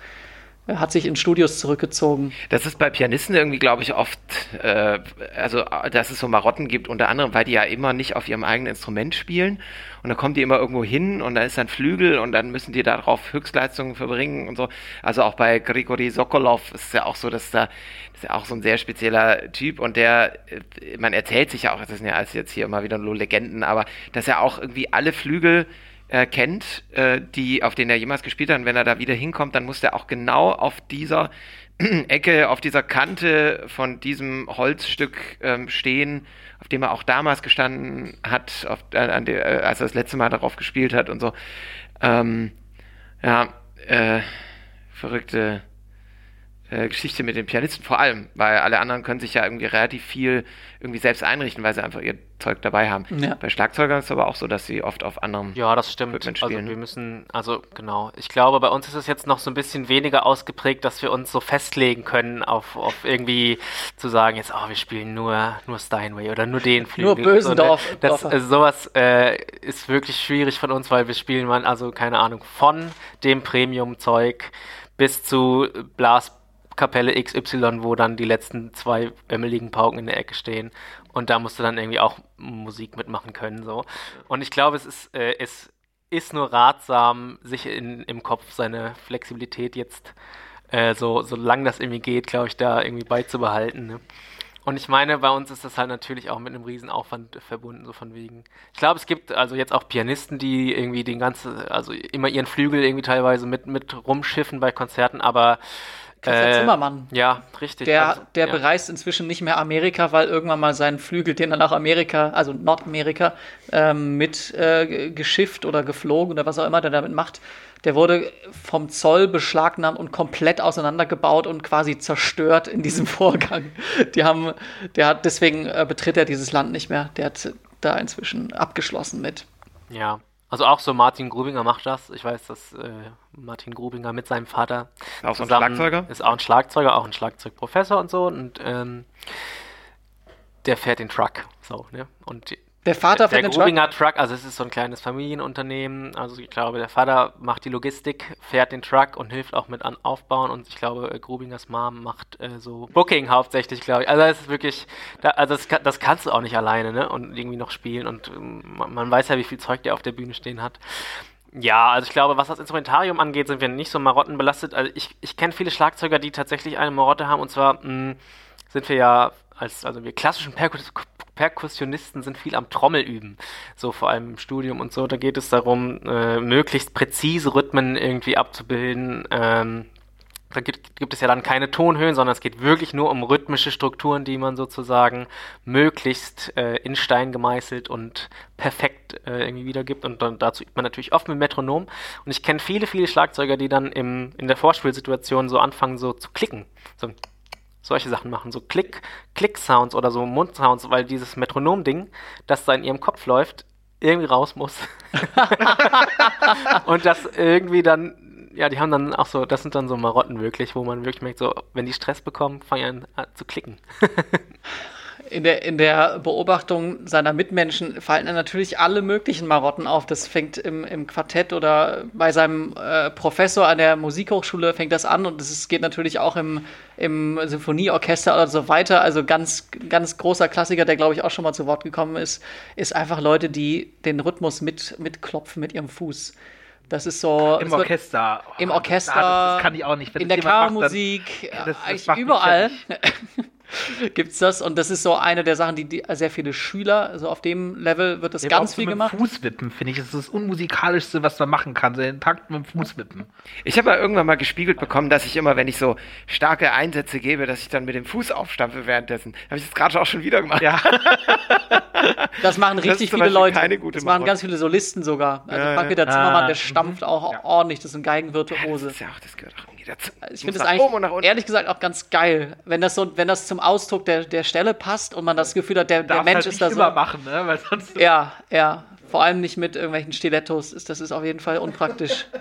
hat sich in Studios zurückgezogen. Das ist bei Pianisten irgendwie, glaube ich, oft, äh, also dass es so Marotten gibt, unter anderem, weil die ja immer nicht auf ihrem eigenen Instrument spielen und dann kommen die immer irgendwo hin und dann ist ein Flügel und dann müssen die darauf Höchstleistungen verbringen und so. Also auch bei Grigori Sokolov ist es ja auch so, dass da ist ja auch so ein sehr spezieller Typ und der, äh, man erzählt sich ja auch, das sind ja alles jetzt hier immer wieder nur Legenden, aber dass er auch irgendwie alle Flügel äh, kennt, äh, die, auf denen er jemals gespielt hat. Und wenn er da wieder hinkommt, dann muss er auch genau auf dieser Ecke auf dieser Kante von diesem Holzstück ähm, stehen, auf dem er auch damals gestanden hat, auf, äh, der, äh, als er das letzte Mal darauf gespielt hat und so. Ähm, ja, äh, verrückte äh, Geschichte mit den Pianisten vor allem, weil alle anderen können sich ja irgendwie relativ viel irgendwie selbst einrichten, weil sie einfach ihr Zeug dabei haben. Ja. Bei Schlagzeugern ist es aber auch so, dass sie oft auf anderem Ja, das stimmt. Equipment Also spielen. wir müssen, also genau. Ich glaube, bei uns ist es jetzt noch so ein bisschen weniger ausgeprägt, dass wir uns so festlegen können auf, auf irgendwie zu sagen, jetzt, oh, wir spielen nur, nur Steinway oder nur den Flügel. Nur Bösendorf- So, ne? das, also sowas äh, ist wirklich schwierig von uns, weil wir spielen man, also keine Ahnung, von dem Premium-Zeug bis zu Blaskapelle XY, wo dann die letzten zwei ömmeligen Pauken in der Ecke stehen. Und da musst du dann irgendwie auch Musik mitmachen können. So. Und ich glaube, es ist, äh, es ist nur ratsam, sich in, im Kopf seine Flexibilität jetzt, äh, so solange das irgendwie geht, glaube ich, da irgendwie beizubehalten. Ne? Und ich meine, bei uns ist das halt natürlich auch mit einem Riesenaufwand verbunden, so von wegen. Ich glaube, es gibt also jetzt auch Pianisten, die irgendwie den ganzen, also immer ihren Flügel irgendwie teilweise mit, mit rumschiffen bei Konzerten, aber Christian äh, Zimmermann. Ja, richtig. Der, also, der ja. bereist inzwischen nicht mehr Amerika, weil irgendwann mal seinen Flügel, den er nach Amerika, also Nordamerika, ähm, mit äh, geschifft oder geflogen oder was auch immer der damit macht, der wurde vom Zoll beschlagnahmt und komplett auseinandergebaut und quasi zerstört in diesem Vorgang. Die haben, der hat, deswegen äh, betritt er dieses Land nicht mehr. Der hat da inzwischen abgeschlossen mit. Ja, also auch so Martin Grubinger macht das. Ich weiß, dass äh, Martin Grubinger mit seinem Vater Auch so ein zusammen- Schlagzeuger? Ist auch ein Schlagzeuger, auch ein Schlagzeugprofessor und so. Und ähm, der fährt den Truck. So, ne? Und Der Vater der fährt den Truck. Grubinger Truck, also es ist so ein kleines Familienunternehmen. Also ich glaube, der Vater macht die Logistik, fährt den Truck und hilft auch mit an Aufbauen. Und ich glaube, äh, Grubingers Mom macht äh, so Booking hauptsächlich, glaube ich. Also es ist wirklich, da, also das, das kannst du auch nicht alleine, ne? Und irgendwie noch spielen. Und ähm, man, man weiß ja, wie viel Zeug der auf der Bühne stehen hat. Ja, also ich glaube, was das Instrumentarium angeht, sind wir nicht so Marotten belastet. Also ich, ich kenne viele Schlagzeuger, die tatsächlich eine Marotte haben. Und zwar mh, sind wir ja als, also wir klassischen Perkus Perkussionisten sind viel am Trommel üben. So vor allem im Studium und so. Da geht es darum, äh, möglichst präzise Rhythmen irgendwie abzubilden. Ähm, da gibt, gibt es ja dann keine Tonhöhen, sondern es geht wirklich nur um rhythmische Strukturen, die man sozusagen möglichst äh, in Stein gemeißelt und perfekt äh, irgendwie wiedergibt. Und dann dazu übt man natürlich oft mit Metronom. Und ich kenne viele, viele Schlagzeuger, die dann im, in der Vorspielsituation so anfangen, so zu klicken. So solche Sachen machen, so Klick, Klick-Sounds oder so Mundsounds, weil dieses Metronom-Ding, das da in ihrem Kopf läuft, irgendwie raus muss. und das irgendwie dann, ja, die haben dann auch so, das sind dann so Marotten wirklich, wo man wirklich merkt, so, wenn die Stress bekommen, fangen an äh, zu klicken. In der, in der Beobachtung seiner Mitmenschen fallen natürlich alle möglichen Marotten auf. Das fängt im, im Quartett oder bei seinem äh, Professor an der Musikhochschule fängt das an und es geht natürlich auch im, im Symphonieorchester oder so weiter. Also ganz, ganz großer Klassiker, der glaube ich auch schon mal zu Wort gekommen ist, ist einfach Leute, die den Rhythmus mit, mitklopfen mit ihrem Fuß. Das ist so. Im es wird- Orchester. Oh, Im Orchester, Das, das kann ich auch nicht. Wenn in der jemand macht, dann- Kammermusik, das- das eigentlich überall. gibt's das. Und das ist so eine der Sachen, die, die sehr viele Schüler, also auf dem Level wird das Ja, ganz auch so viel mit gemacht. Fußwippen, finde ich, ist das unmusikalischste, was man machen kann. So den Takt mit dem Fußwippen. Ich habe ja irgendwann mal gespiegelt bekommen, dass ich immer, wenn ich so starke Einsätze gebe, dass ich dann mit dem Fuß aufstampfe währenddessen. Habe ich jetzt gerade auch schon wieder gemacht. Ja. Das machen Das richtig zum viele Beispiel Leute. keine gute das machen ganz viele Solisten sogar. Also Ja, ja. Frank-Peter Zimmermann, Ah, der mhm. stampft auch Ja. ordentlich. Das ist ein Geigenvirtuose. Das, ist ja auch, das gehört auch irgendwie dazu. Ich finde das eigentlich, ehrlich gesagt, auch ganz geil, wenn das so, wenn das zum Ausdruck der, der Stelle passt und man das Gefühl hat, der, der Darfst Mensch halt ist da so. machen, ne? Weil sonst Ja, ja. Vor allem nicht mit irgendwelchen Stilettos. Ist, das ist auf jeden Fall unpraktisch.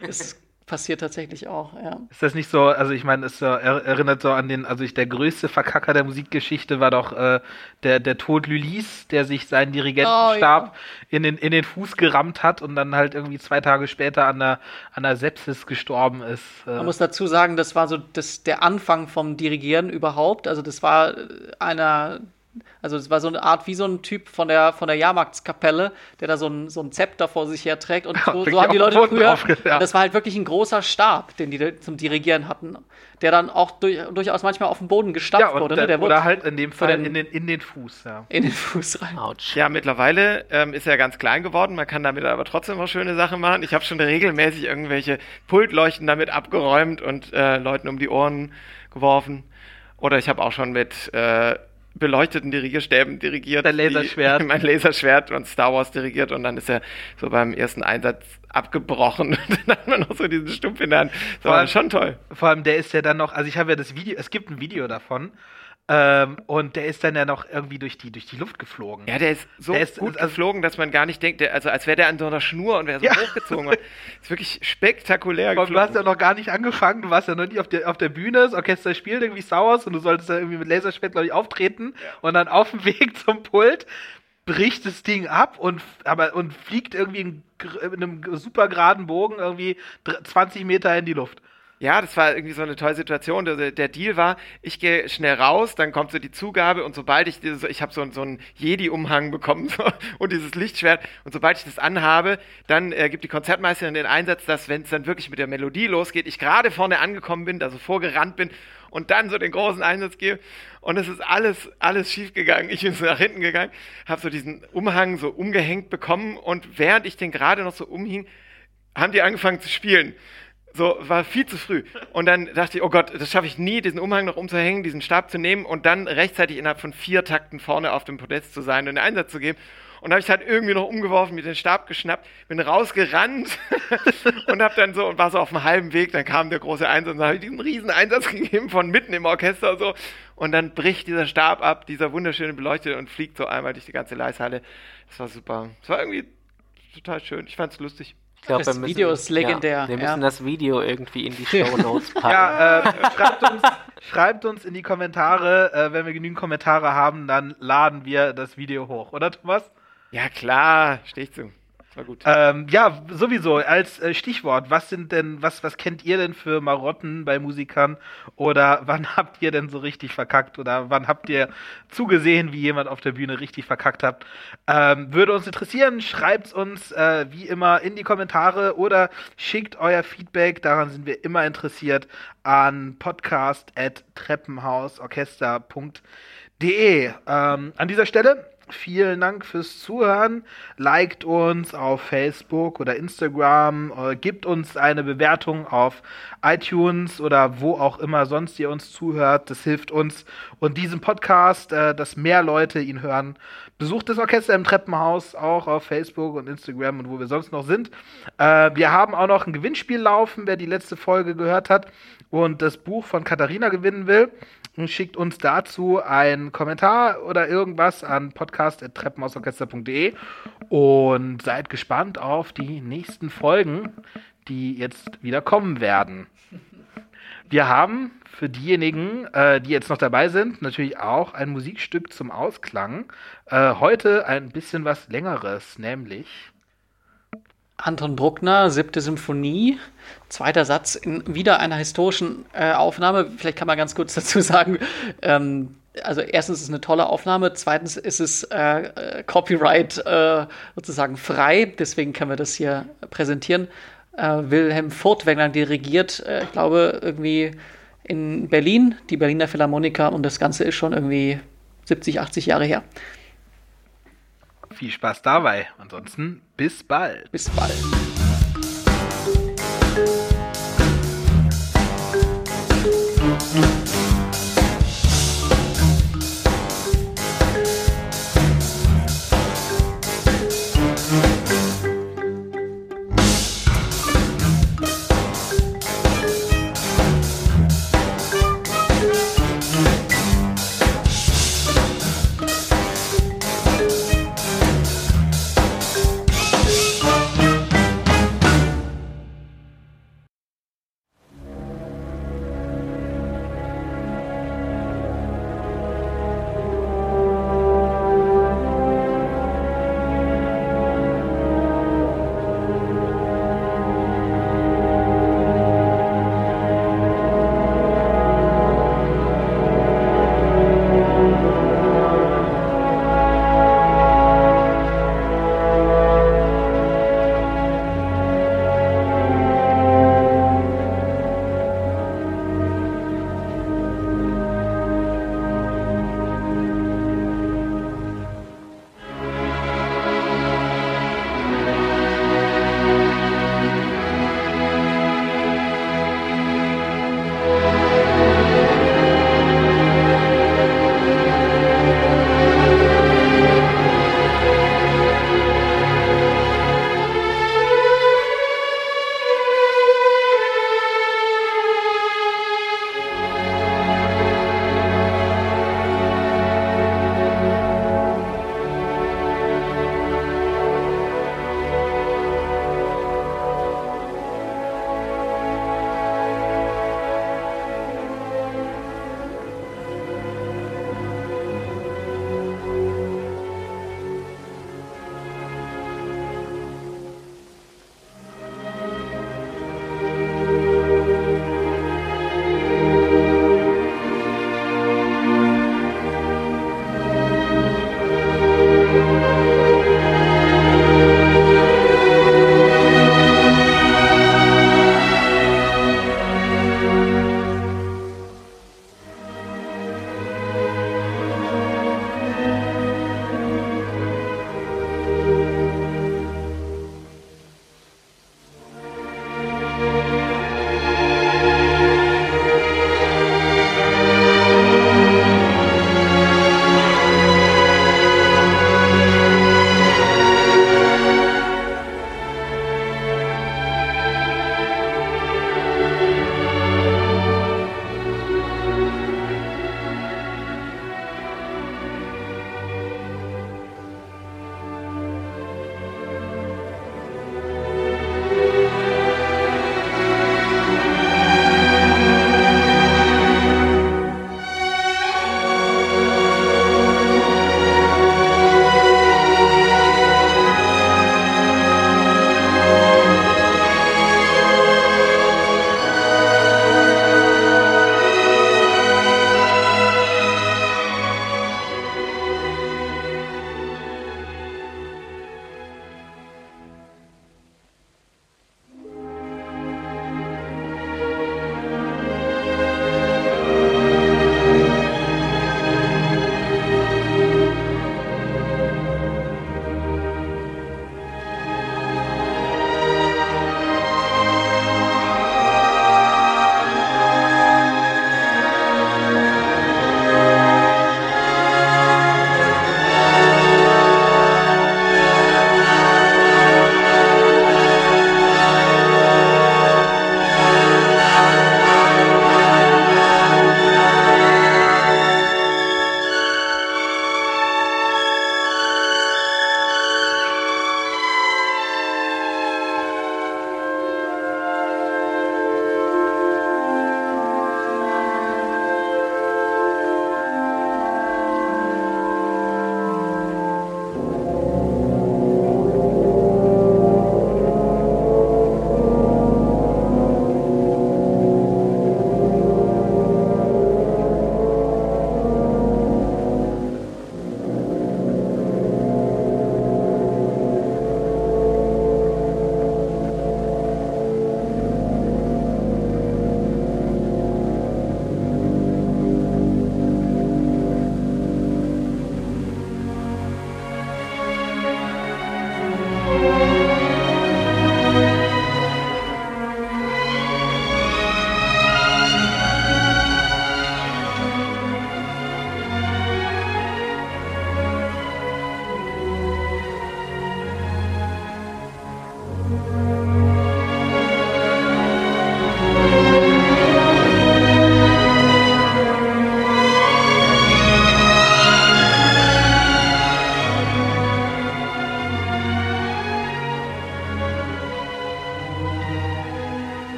Das passiert tatsächlich auch, ja. Ist das nicht so, also ich meine, es so, er, erinnert so an den, also ich, der größte Verkacker der Musikgeschichte war doch äh, der, der Tod Lullis, der sich seinen Dirigentenstab Oh, in, den, in den Fuß gerammt hat und dann halt irgendwie zwei Tage später an der, an der Sepsis gestorben ist. Äh, Man muss dazu sagen, das war so das, der Anfang vom Dirigieren überhaupt. Also das war äh, einer, Also es war so eine Art wie so ein Typ von der, von der Jahrmarktskapelle, der da so ein, so ein Zepter vor sich her trägt. Und so, so haben die Leute früher. drauf, ja. Das war halt wirklich ein großer Stab, den die zum Dirigieren hatten, der dann auch durch, durchaus manchmal auf den Boden gestapft Ja, wurde. der, Ne? Der oder wurde halt in dem Fall den- in den, in den Fuß, ja. in den Fuß rein. Autsch. Ja, mittlerweile ähm, ist er ganz klein geworden. Man kann damit aber trotzdem auch schöne Sachen machen. Ich habe schon regelmäßig irgendwelche Pultleuchten damit abgeräumt und äh, Leuten um die Ohren geworfen. Oder ich habe auch schon mit äh, beleuchteten Dirigierstäben dirigiert. Dein Laserschwert. Die, mein Laserschwert und Star Wars dirigiert. Und dann ist er so beim ersten Einsatz abgebrochen. Und dann hat man noch so diesen Stumpf in der Hand. Das Vor war allem- schon toll. Vor allem, der ist ja dann noch, also ich habe ja das Video, es gibt ein Video davon, ähm, und der ist dann ja noch irgendwie durch die, durch die Luft geflogen. Ja, der ist so Der ist- gut also- geflogen, dass man gar nicht denkt, der, also als wäre der an so einer Schnur und wäre so Ja. hochgezogen. worden. ist wirklich spektakulär Und du hast ja geflogen. noch gar nicht angefangen, du warst ja noch nicht auf der, auf der Bühne, das Orchester spielt irgendwie Star Wars und du solltest da irgendwie mit Laserschwert, glaube ich, auftreten und dann auf dem Weg zum Pult bricht das Ding ab und, aber, und fliegt irgendwie in, in einem super geraden Bogen irgendwie dr- 20 Meter in die Luft. Ja, das war irgendwie so eine tolle Situation. Der, der Deal war, ich gehe schnell raus, dann kommt so die Zugabe und sobald ich dieses, ich habe so, so einen Jedi-Umhang bekommen so, und dieses Lichtschwert und sobald ich das anhabe, dann äh, gibt die Konzertmeisterin den Einsatz, dass wenn es dann wirklich mit der Melodie losgeht, ich gerade vorne angekommen bin, also vorgerannt bin und dann so den großen Einsatz gebe und es ist alles, alles schief gegangen. Ich bin so nach hinten gegangen, habe so diesen Umhang so umgehängt bekommen und während ich den gerade noch so umhing, haben die angefangen zu spielen. So, war viel zu früh. Und dann dachte ich, oh Gott, das schaffe ich nie, diesen Umhang noch umzuhängen, diesen Stab zu nehmen und dann rechtzeitig innerhalb von vier Takten vorne auf dem Podest zu sein und den Einsatz zu geben. Und habe ich halt irgendwie noch umgeworfen, mir den Stab geschnappt, bin rausgerannt und habe dann so und war so auf dem halben Weg. Dann kam der große Einsatz und habe ich diesen riesen Einsatz gegeben von mitten im Orchester so. Und dann bricht dieser Stab ab, dieser wunderschöne Beleuchtete und fliegt so einmal durch die ganze Leishalle. Das war super. Das war irgendwie total schön. Ich fand's lustig. Ich glaub, Das wir müssen- Video ist legendär, Ja, wir ja. müssen das Video irgendwie in die Show Notes packen. Ja, äh, schreibt, uns, schreibt uns in die Kommentare, äh, wenn wir genügend Kommentare haben, dann laden wir das Video hoch, oder Thomas? Ja, klar, stehe ich zu. War gut. Ähm, ja, sowieso, als äh, Stichwort, was sind denn, was, was kennt ihr denn für Marotten bei Musikern? Oder wann habt ihr denn so richtig verkackt? Oder wann habt ihr zugesehen, wie jemand auf der Bühne richtig verkackt hat? Ähm, würde uns interessieren, schreibt uns äh, wie immer in die Kommentare oder schickt euer Feedback, daran sind wir immer interessiert, an podcast.treppenhausorchester.de. Ähm, an dieser Stelle Vielen Dank fürs Zuhören. Liked uns auf Facebook oder Instagram. Äh, gebt uns eine Bewertung auf iTunes oder wo auch immer sonst ihr uns zuhört. Das hilft uns und diesem Podcast, äh, dass mehr Leute ihn hören. Besucht das Orchester im Treppenhaus auch auf Facebook und Instagram und wo wir sonst noch sind. Äh, wir haben auch noch ein Gewinnspiel laufen, wer die letzte Folge gehört hat und das Buch von Katharina gewinnen will schickt uns dazu einen Kommentar oder irgendwas an podcast.treppenhausorchester.de und seid gespannt auf die nächsten Folgen, die jetzt wieder kommen werden. Wir haben für diejenigen, äh, die jetzt noch dabei sind, natürlich auch ein Musikstück zum Ausklang. Äh, heute ein bisschen was längeres, nämlich Anton Bruckner, siebte Symphonie, zweiter Satz in wieder einer historischen äh, Aufnahme. Vielleicht kann man ganz kurz dazu sagen, ähm, also erstens ist es eine tolle Aufnahme, zweitens ist es äh, äh, Copyright äh, sozusagen frei, deswegen können wir das hier präsentieren. Äh, Wilhelm Furtwängler dirigiert, äh, ich glaube, irgendwie in Berlin, die Berliner Philharmoniker und das Ganze ist schon irgendwie 70, 80 Jahre her. Viel Spaß dabei. Ansonsten bis bald. Bis bald.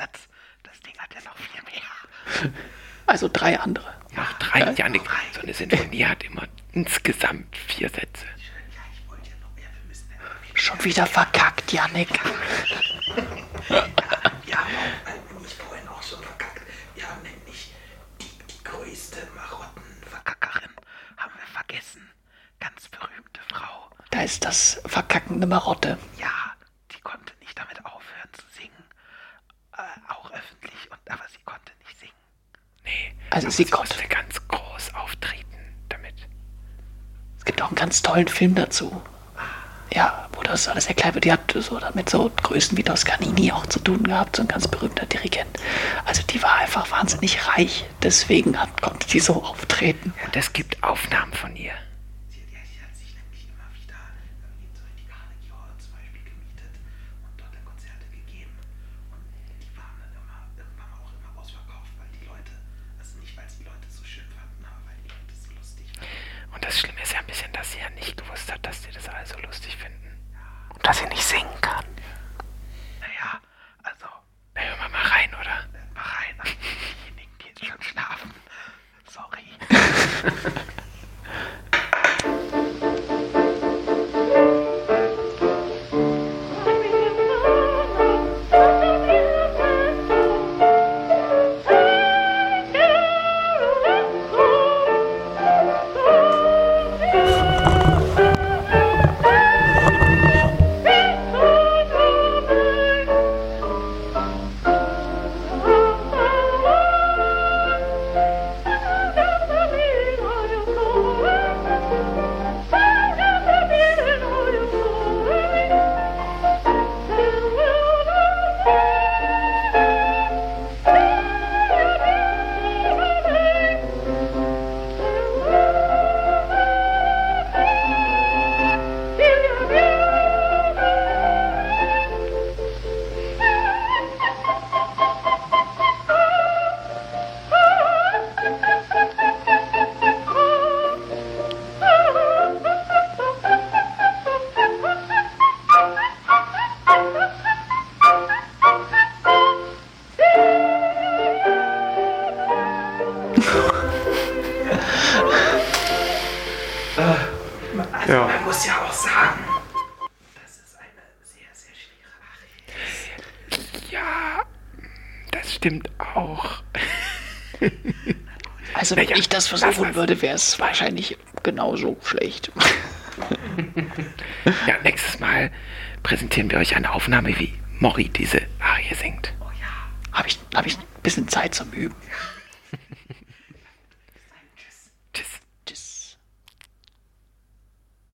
Satz. Das Ding hat ja noch viel mehr. Also drei andere. Noch drei, Janik. So eine Sinfonie hat immer insgesamt vier Sätze. Ja, ich wollte ja noch mehr. Wir müssen ja irgendwie. Schon wieder verkackt, Janik. Wir haben auch, äh, nämlich vorhin auch schon verkackt. Wir haben nämlich die, die größte Marottenverkackerin, haben wir vergessen. Ganz berühmte Frau. Da ist das verkackende Marotte. Ja, die konnte nicht damit aufhören zu singen. Äh, auch öffentlich, und, aber sie konnte nicht singen. Nee. Also aber sie sie konnte. ganz groß auftreten damit. Es gibt auch einen ganz tollen Film dazu. Ja, wo das alles erklärt wird. Die hat so mit so Größen wie Toscanini auch zu tun gehabt, so ein ganz berühmter Dirigent. Also die war einfach wahnsinnig reich. Deswegen hat, konnte die so auftreten. Und es gibt Aufnahmen von ihr. Sie, die, die hat sich nämlich immer wieder irgendwie so in die Carnegie Hall zum Beispiel gemietet und dort dann Konzerte gegeben. Und die waren dann immer, irgendwann auch immer ausverkauft, weil die Leute, also nicht weil es die Leute so schön fanden, aber weil die Leute so lustig fanden. Und das Schlimme ist ja ein bisschen, dass sie ja nicht gewusst hat, dass die das alle so lustig finden. Und dass sie nicht singen kann. Naja, also, Na, hören wir mal rein, oder? mal rein an diejenigen, die jetzt schon schlafen. Sorry. Ja, ich das versuchen würde, wäre es wahrscheinlich genauso schlecht. Ja, nächstes Mal präsentieren wir euch eine Aufnahme, wie Mori diese Arie singt. Habe ich, hab ich ein bisschen Zeit zum Üben.